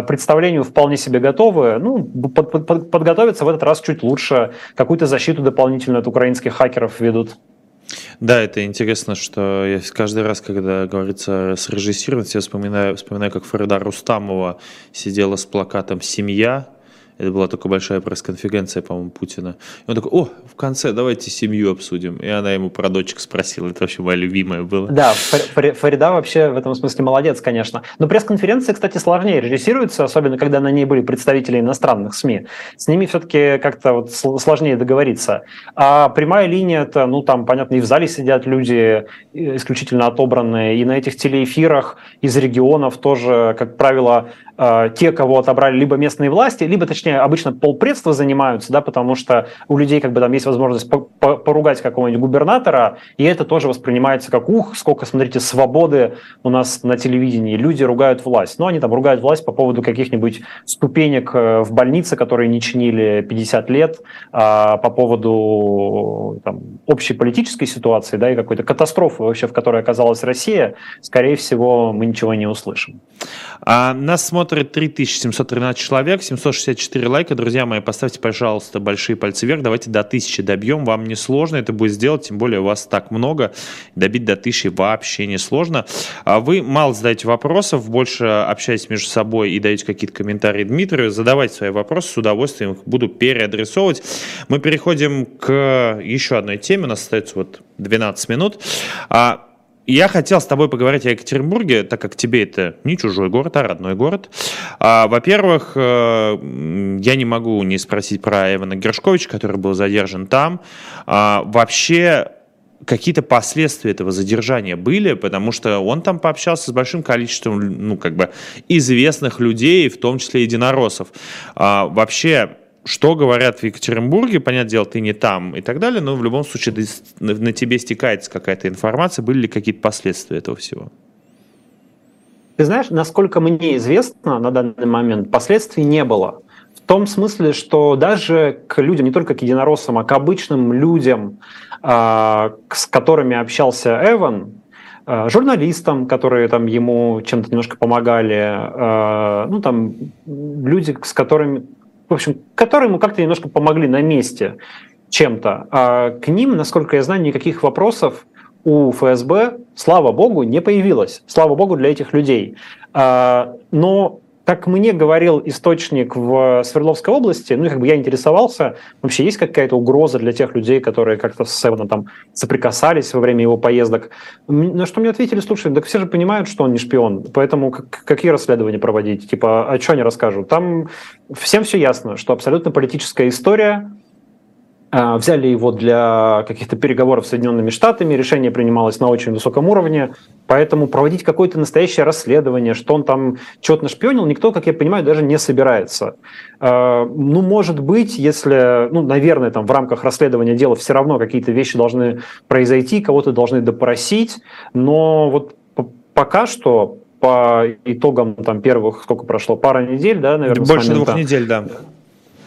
представлению вполне себе готовы. Ну, под, под, подготовиться в этот раз чуть лучше, какую-то защиту дополнительную действительно от украинских хакеров ведут. Да, это интересно, что я каждый раз, когда говорится срежиссировать, я вспоминаю, вспоминаю, как Фарида Рустамова сидела с плакатом «Семья», это была такая большая пресс-конференция, по-моему, Путина. И он такой, о, в конце давайте семью обсудим. И она ему про дочек спросила. Это вообще моя любимая была. Да, Фарида вообще в этом смысле молодец, конечно. Но пресс-конференции, кстати, сложнее режиссируются, особенно когда на ней были представители иностранных СМИ. С ними все-таки как-то вот сложнее договориться. А прямая линия, это, ну, там, понятно, и в зале сидят люди э, исключительно отобранные, и на этих телеэфирах из регионов тоже, как правило, э, те, кого отобрали либо местные власти, либо, точнее, точнее, обычно полпредства занимаются, да, потому что у людей как бы там есть возможность поругать какого-нибудь губернатора, и это тоже воспринимается как, ух, сколько, смотрите, свободы у нас на телевидении, люди ругают власть. Но они там ругают власть по поводу каких-нибудь ступенек э, в больнице, которые не чинили 50 лет, а по поводу там, общей политической ситуации, да, и какой-то катастрофы вообще, в которой оказалась Россия, скорее всего, мы ничего не услышим. А нас смотрит 3713 человек, 764 4 лайка, друзья мои, поставьте, пожалуйста, большие пальцы вверх, давайте до 1000 добьем, вам не сложно это будет сделать, тем более у вас так много, добить до 1000 вообще не сложно. А вы мало задаете вопросов, больше общаетесь между собой и даете какие-то комментарии Дмитрию, задавайте свои вопросы, с удовольствием их буду переадресовывать. Мы переходим к еще одной теме, у нас остается вот 12 минут. А я хотел с тобой поговорить о Екатеринбурге, так как тебе это не чужой город, а родной город. А, во-первых, э, я не могу не спросить про Эвана Гершковича, который был задержан там. А, вообще, какие-то последствия этого задержания были, потому что он там пообщался с большим количеством, ну, как бы, известных людей, в том числе единороссов. А, вообще, что говорят в Екатеринбурге, понятное дело, ты не там и так далее, но в любом случае на тебе стекается какая-то информация, были ли какие-то последствия этого всего? Ты знаешь, насколько мне известно на данный момент, последствий не было. В том смысле, что даже к людям, не только к единороссам, а к обычным людям, а, с которыми общался Эван, а, журналистам, которые там ему чем-то немножко помогали, а, ну там люди, с которыми, в общем, которые ему как-то немножко помогли на месте чем-то. А к ним, насколько я знаю, никаких вопросов у ФСБ, слава богу, не появилось. Слава богу для этих людей. Но как мне говорил источник в Свердловской области, ну, как бы я интересовался, вообще есть какая-то угроза для тех людей, которые как-то с Севеном там соприкасались во время его поездок. На что мне ответили, слушай, так все же понимают, что он не шпион, поэтому какие расследования проводить? Типа, а что они расскажут? Там всем все ясно, что абсолютно политическая история, взяли его для каких-то переговоров с Соединенными Штатами, решение принималось на очень высоком уровне, поэтому проводить какое-то настоящее расследование, что он там что-то нашпионил, никто, как я понимаю, даже не собирается. А, ну, может быть, если, ну, наверное, там в рамках расследования дела все равно какие-то вещи должны произойти, кого-то должны допросить, но вот пока что по итогам там первых, сколько прошло, пара недель, да, наверное, Больше двух недель, да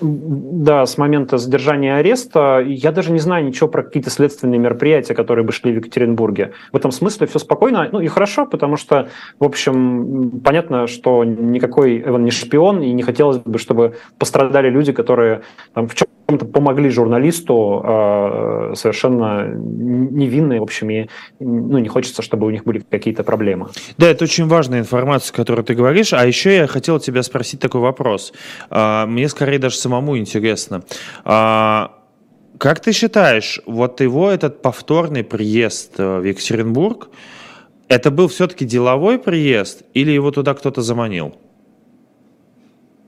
да, с момента задержания и ареста я даже не знаю ничего про какие-то следственные мероприятия, которые бы шли в Екатеринбурге. В этом смысле все спокойно, ну и хорошо, потому что, в общем, понятно, что никакой Эван не шпион, и не хотелось бы, чтобы пострадали люди, которые там, в чем чем-то помогли журналисту э, совершенно невинные, в общем, и ну, не хочется, чтобы у них были какие-то проблемы. Да, это очень важная информация, которую ты говоришь. А еще я хотел тебя спросить такой вопрос. Э, мне скорее даже самому интересно. Э, как ты считаешь, вот его этот повторный приезд в Екатеринбург, это был все-таки деловой приезд или его туда кто-то заманил?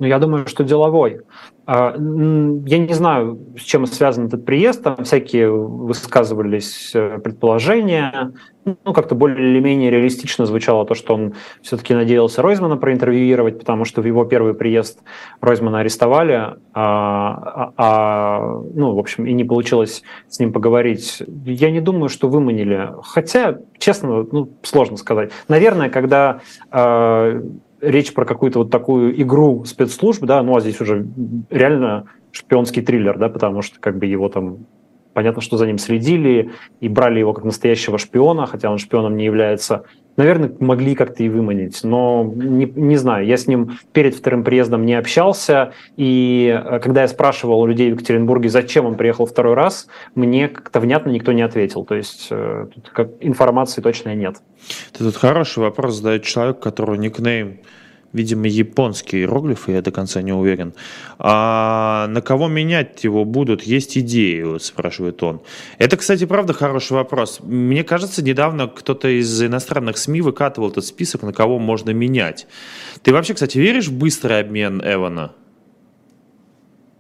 Ну, я думаю, что деловой. А, я не знаю, с чем связан этот приезд. Там всякие высказывались э, предположения. Ну, как-то более или менее реалистично звучало то, что он все-таки надеялся Ройзмана проинтервьюировать, потому что в его первый приезд Ройзмана арестовали, а, а, а, ну, в общем, и не получилось с ним поговорить. Я не думаю, что выманили. Хотя, честно, ну, сложно сказать. Наверное, когда а, речь про какую-то вот такую игру спецслужб, да, ну а здесь уже реально шпионский триллер, да, потому что как бы его там понятно, что за ним следили и брали его как настоящего шпиона, хотя он шпионом не является. Наверное, могли как-то и выманить, но не, не знаю. Я с ним перед вторым приездом не общался, и э, когда я спрашивал у людей в Екатеринбурге, зачем он приехал второй раз, мне как-то внятно никто не ответил. То есть э, как информации точно нет. Ты тут хороший вопрос задает человек, которого никнейм видимо, японские иероглифы, я до конца не уверен. А на кого менять его будут? Есть идеи, спрашивает он. Это, кстати, правда хороший вопрос. Мне кажется, недавно кто-то из иностранных СМИ выкатывал этот список, на кого можно менять. Ты вообще, кстати, веришь в быстрый обмен Эвана?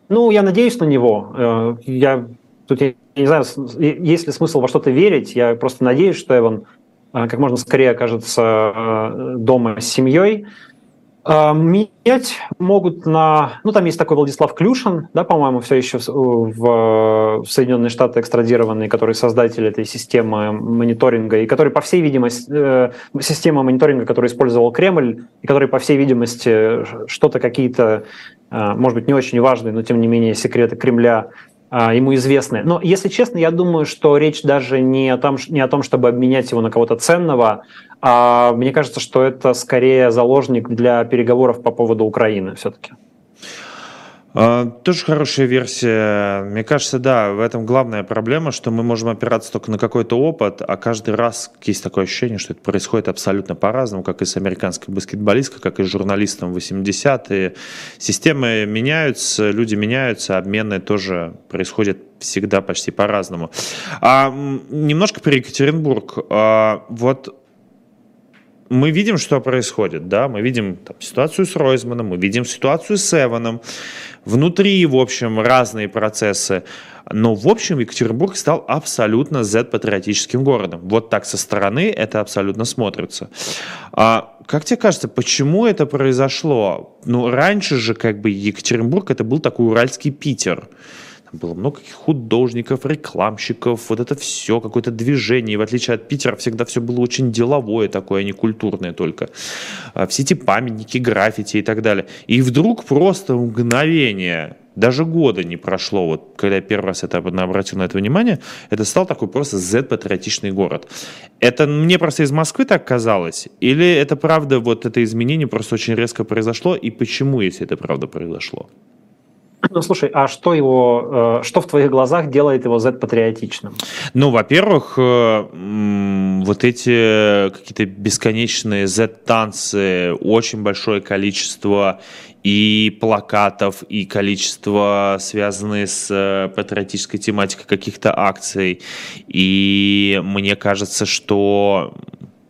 Ну, я надеюсь на него. Э, я тут я не знаю, есть ли смысл во что-то верить. Я просто надеюсь, что Эван э, как можно скорее окажется э, дома с семьей. А, менять могут на... Ну, там есть такой Владислав Клюшин, да, по-моему, все еще в, в, в Соединенные Штаты экстрадированный, который создатель этой системы мониторинга, и который, по всей видимости, э, система мониторинга, которую использовал Кремль, и который, по всей видимости, что-то какие-то, э, может быть, не очень важные, но, тем не менее, секреты Кремля э, ему известны. Но, если честно, я думаю, что речь даже не о том, не о том чтобы обменять его на кого-то ценного, а мне кажется, что это скорее заложник для переговоров по поводу Украины все-таки. А, тоже хорошая версия. Мне кажется, да, в этом главная проблема, что мы можем опираться только на какой-то опыт, а каждый раз есть такое ощущение, что это происходит абсолютно по-разному, как и с американской баскетболисткой, как и с журналистом в 80-е. Системы меняются, люди меняются, обмены тоже происходят всегда почти по-разному. А, немножко про Екатеринбург. А, вот мы видим, что происходит, да, мы видим там, ситуацию с Ройзманом, мы видим ситуацию с Эваном, внутри, в общем, разные процессы, но, в общем, Екатеринбург стал абсолютно Z-патриотическим городом. Вот так со стороны это абсолютно смотрится. А как тебе кажется, почему это произошло? Ну, раньше же как бы Екатеринбург это был такой уральский Питер было много художников, рекламщиков, вот это все, какое-то движение. В отличие от Питера всегда все было очень деловое такое, а не культурное только. А все эти памятники, граффити и так далее. И вдруг просто мгновение даже года не прошло, вот когда я первый раз это обратил на это внимание, это стал такой просто Z-патриотичный город. Это мне просто из Москвы так казалось? Или это правда, вот это изменение просто очень резко произошло? И почему, если это правда произошло? Ну, слушай, а что его, э, что в твоих глазах делает его Z-патриотичным? Ну, во-первых, э, вот эти какие-то бесконечные Z-танцы, очень большое количество и плакатов, и количество, связанные с э, патриотической тематикой каких-то акций. И мне кажется, что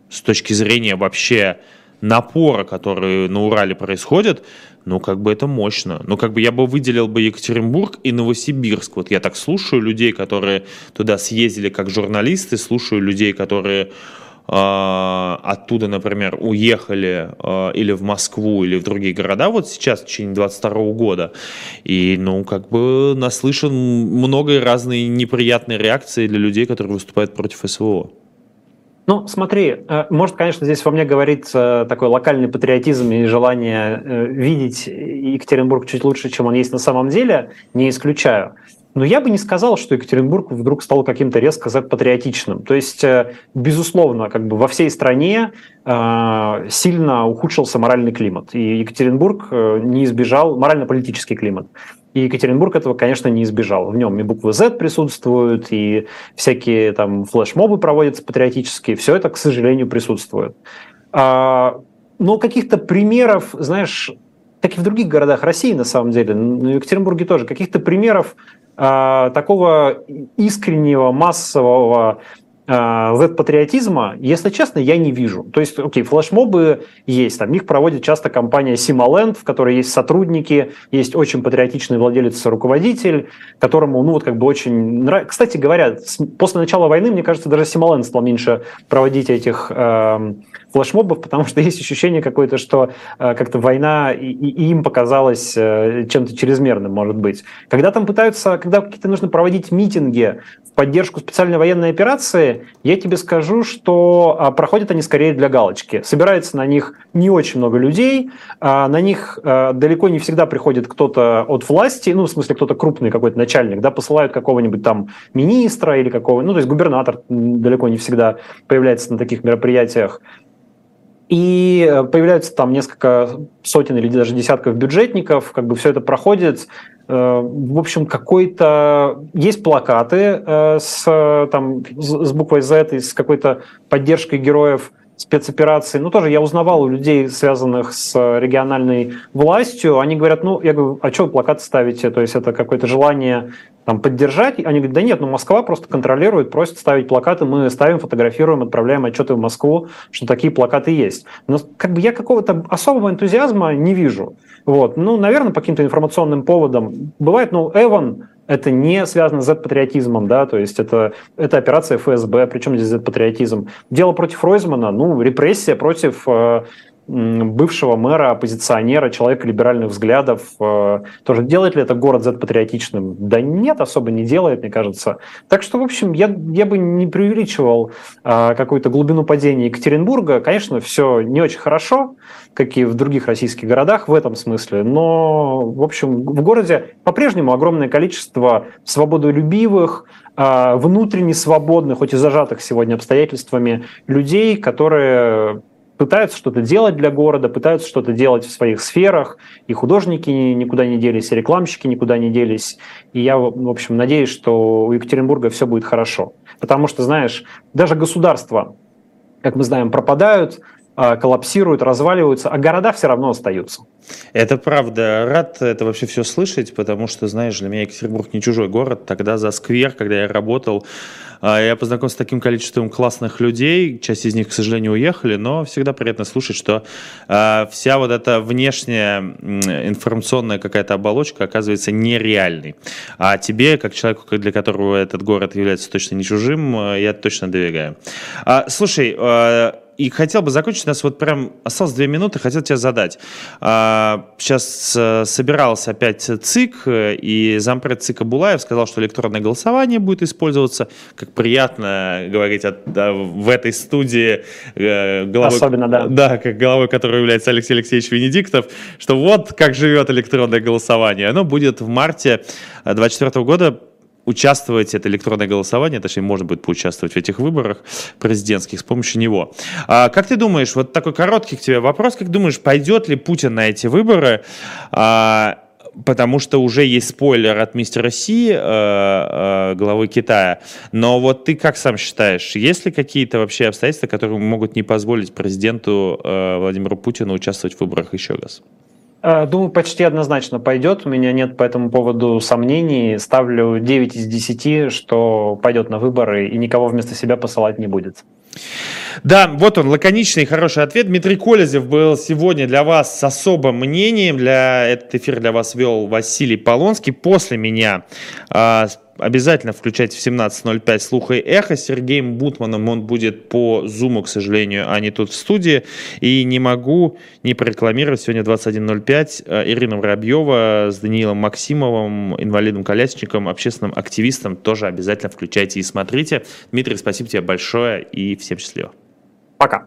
с точки зрения вообще напора, который на Урале происходит, ну, как бы это мощно. Ну, как бы я бы выделил бы Екатеринбург и Новосибирск. Вот я так слушаю людей, которые туда съездили как журналисты, слушаю людей, которые э, оттуда, например, уехали э, или в Москву, или в другие города вот сейчас, в течение 22 года. И, ну, как бы наслышан много разные неприятные реакции для людей, которые выступают против СВО. Ну, смотри, э, может, конечно, здесь во мне говорит э, такой локальный патриотизм и желание э, видеть Екатеринбург чуть лучше, чем он есть на самом деле, не исключаю. Но я бы не сказал, что Екатеринбург вдруг стал каким-то резко патриотичным. То есть, безусловно, как бы во всей стране сильно ухудшился моральный климат. И Екатеринбург не избежал морально-политический климат. И Екатеринбург этого, конечно, не избежал. В нем и буквы Z присутствуют, и всякие там флешмобы проводятся патриотические. Все это, к сожалению, присутствует. А, но каких-то примеров, знаешь, как и в других городах России, на самом деле, в Екатеринбурге тоже, каких-то примеров а, такого искреннего, массового веб-патриотизма, если честно, я не вижу. То есть, окей, флешмобы есть, там их проводит часто компания Сималенд, в которой есть сотрудники, есть очень патриотичный владелец, руководитель, которому, ну, вот как бы очень нравится. Кстати говоря, после начала войны, мне кажется, даже Сималенд стал меньше проводить этих э, флешмобов, потому что есть ощущение какое-то, что э, как-то война и, и им показалась э, чем-то чрезмерным, может быть. Когда там пытаются, когда какие-то нужно проводить митинги в поддержку специальной военной операции, я тебе скажу, что а, проходят они скорее для галочки. Собирается на них не очень много людей, а, на них а, далеко не всегда приходит кто-то от власти, ну, в смысле, кто-то крупный какой-то начальник, да, посылают какого-нибудь там министра или какого, ну, то есть губернатор далеко не всегда появляется на таких мероприятиях. И э, появляются там несколько сотен или даже десятков бюджетников, как бы все это проходит. Э, в общем, какой-то... Есть плакаты э, с, там, с буквой Z с какой-то поддержкой героев спецоперации. Ну, тоже я узнавал у людей, связанных с региональной властью, они говорят, ну, я говорю, а что вы плакаты ставите? То есть это какое-то желание там, поддержать. Они говорят, да нет, ну Москва просто контролирует, просит ставить плакаты, мы ставим, фотографируем, отправляем отчеты в Москву, что такие плакаты есть. Но как бы я какого-то особого энтузиазма не вижу. Вот. Ну, наверное, по каким-то информационным поводам. Бывает, ну, Эван это не связано с Z-патриотизмом, да, то есть это, это операция ФСБ, причем здесь Z-патриотизм. Дело против Ройзмана, ну, репрессия против э, бывшего мэра, оппозиционера, человека либеральных взглядов. Э, тоже делает ли это город Z-патриотичным? Да нет, особо не делает, мне кажется. Так что, в общем, я, я бы не преувеличивал э, какую-то глубину падения Екатеринбурга. Конечно, все не очень хорошо, как и в других российских городах в этом смысле, но, в общем, в городе по-прежнему огромное количество свободолюбивых, э, внутренне свободных, хоть и зажатых сегодня обстоятельствами людей, которые пытаются что-то делать для города, пытаются что-то делать в своих сферах, и художники никуда не делись, и рекламщики никуда не делись. И я, в общем, надеюсь, что у Екатеринбурга все будет хорошо. Потому что, знаешь, даже государства, как мы знаем, пропадают, а, коллапсируют, разваливаются, а города все равно остаются. Это правда. Рад это вообще все слышать, потому что, знаешь, для меня Екатеринбург не чужой город. Тогда за сквер, когда я работал, я познакомился с таким количеством классных людей, часть из них, к сожалению, уехали, но всегда приятно слушать, что а, вся вот эта внешняя информационная какая-то оболочка оказывается нереальной. А тебе, как человеку, для которого этот город является точно не чужим, я точно доверяю. Слушай, и хотел бы закончить, у нас вот прям осталось две минуты, хотел тебя задать. Сейчас э, собирался опять ЦИК, и зампред ЦИКа Булаев сказал, что электронное голосование будет использоваться. Как приятно говорить от, да, в этой студии э, головой, Особенно, да. Да, как головой, которой является Алексей Алексеевич Венедиктов, что вот как живет электронное голосование. Оно будет в марте 2024 года участвовать, это электронное голосование, точнее, можно будет поучаствовать в этих выборах президентских с помощью него. А, как ты думаешь, вот такой короткий к тебе вопрос, как думаешь, пойдет ли Путин на эти выборы? А, потому что уже есть спойлер от мистера Си, э, э, главы Китая. Но вот ты как сам считаешь, есть ли какие-то вообще обстоятельства, которые могут не позволить президенту э, Владимиру Путину участвовать в выборах еще раз? Э, думаю, почти однозначно пойдет. У меня нет по этому поводу сомнений. Ставлю 9 из 10, что пойдет на выборы и никого вместо себя посылать не будет. Да, вот он, лаконичный и хороший ответ. Дмитрий Колезев был сегодня для вас с особым мнением. Для этот эфир для вас вел Василий Полонский. После меня а, Обязательно включайте в 17.05 «Слуха и эхо». Сергеем Бутманом он будет по зуму, к сожалению, а не тут в студии. И не могу не прорекламировать сегодня 21.05 э, Ирина Воробьева с Даниилом Максимовым, инвалидом-колясочником, общественным активистом. Тоже обязательно включайте и смотрите. Дмитрий, спасибо тебе большое и всем счастливо. Пока.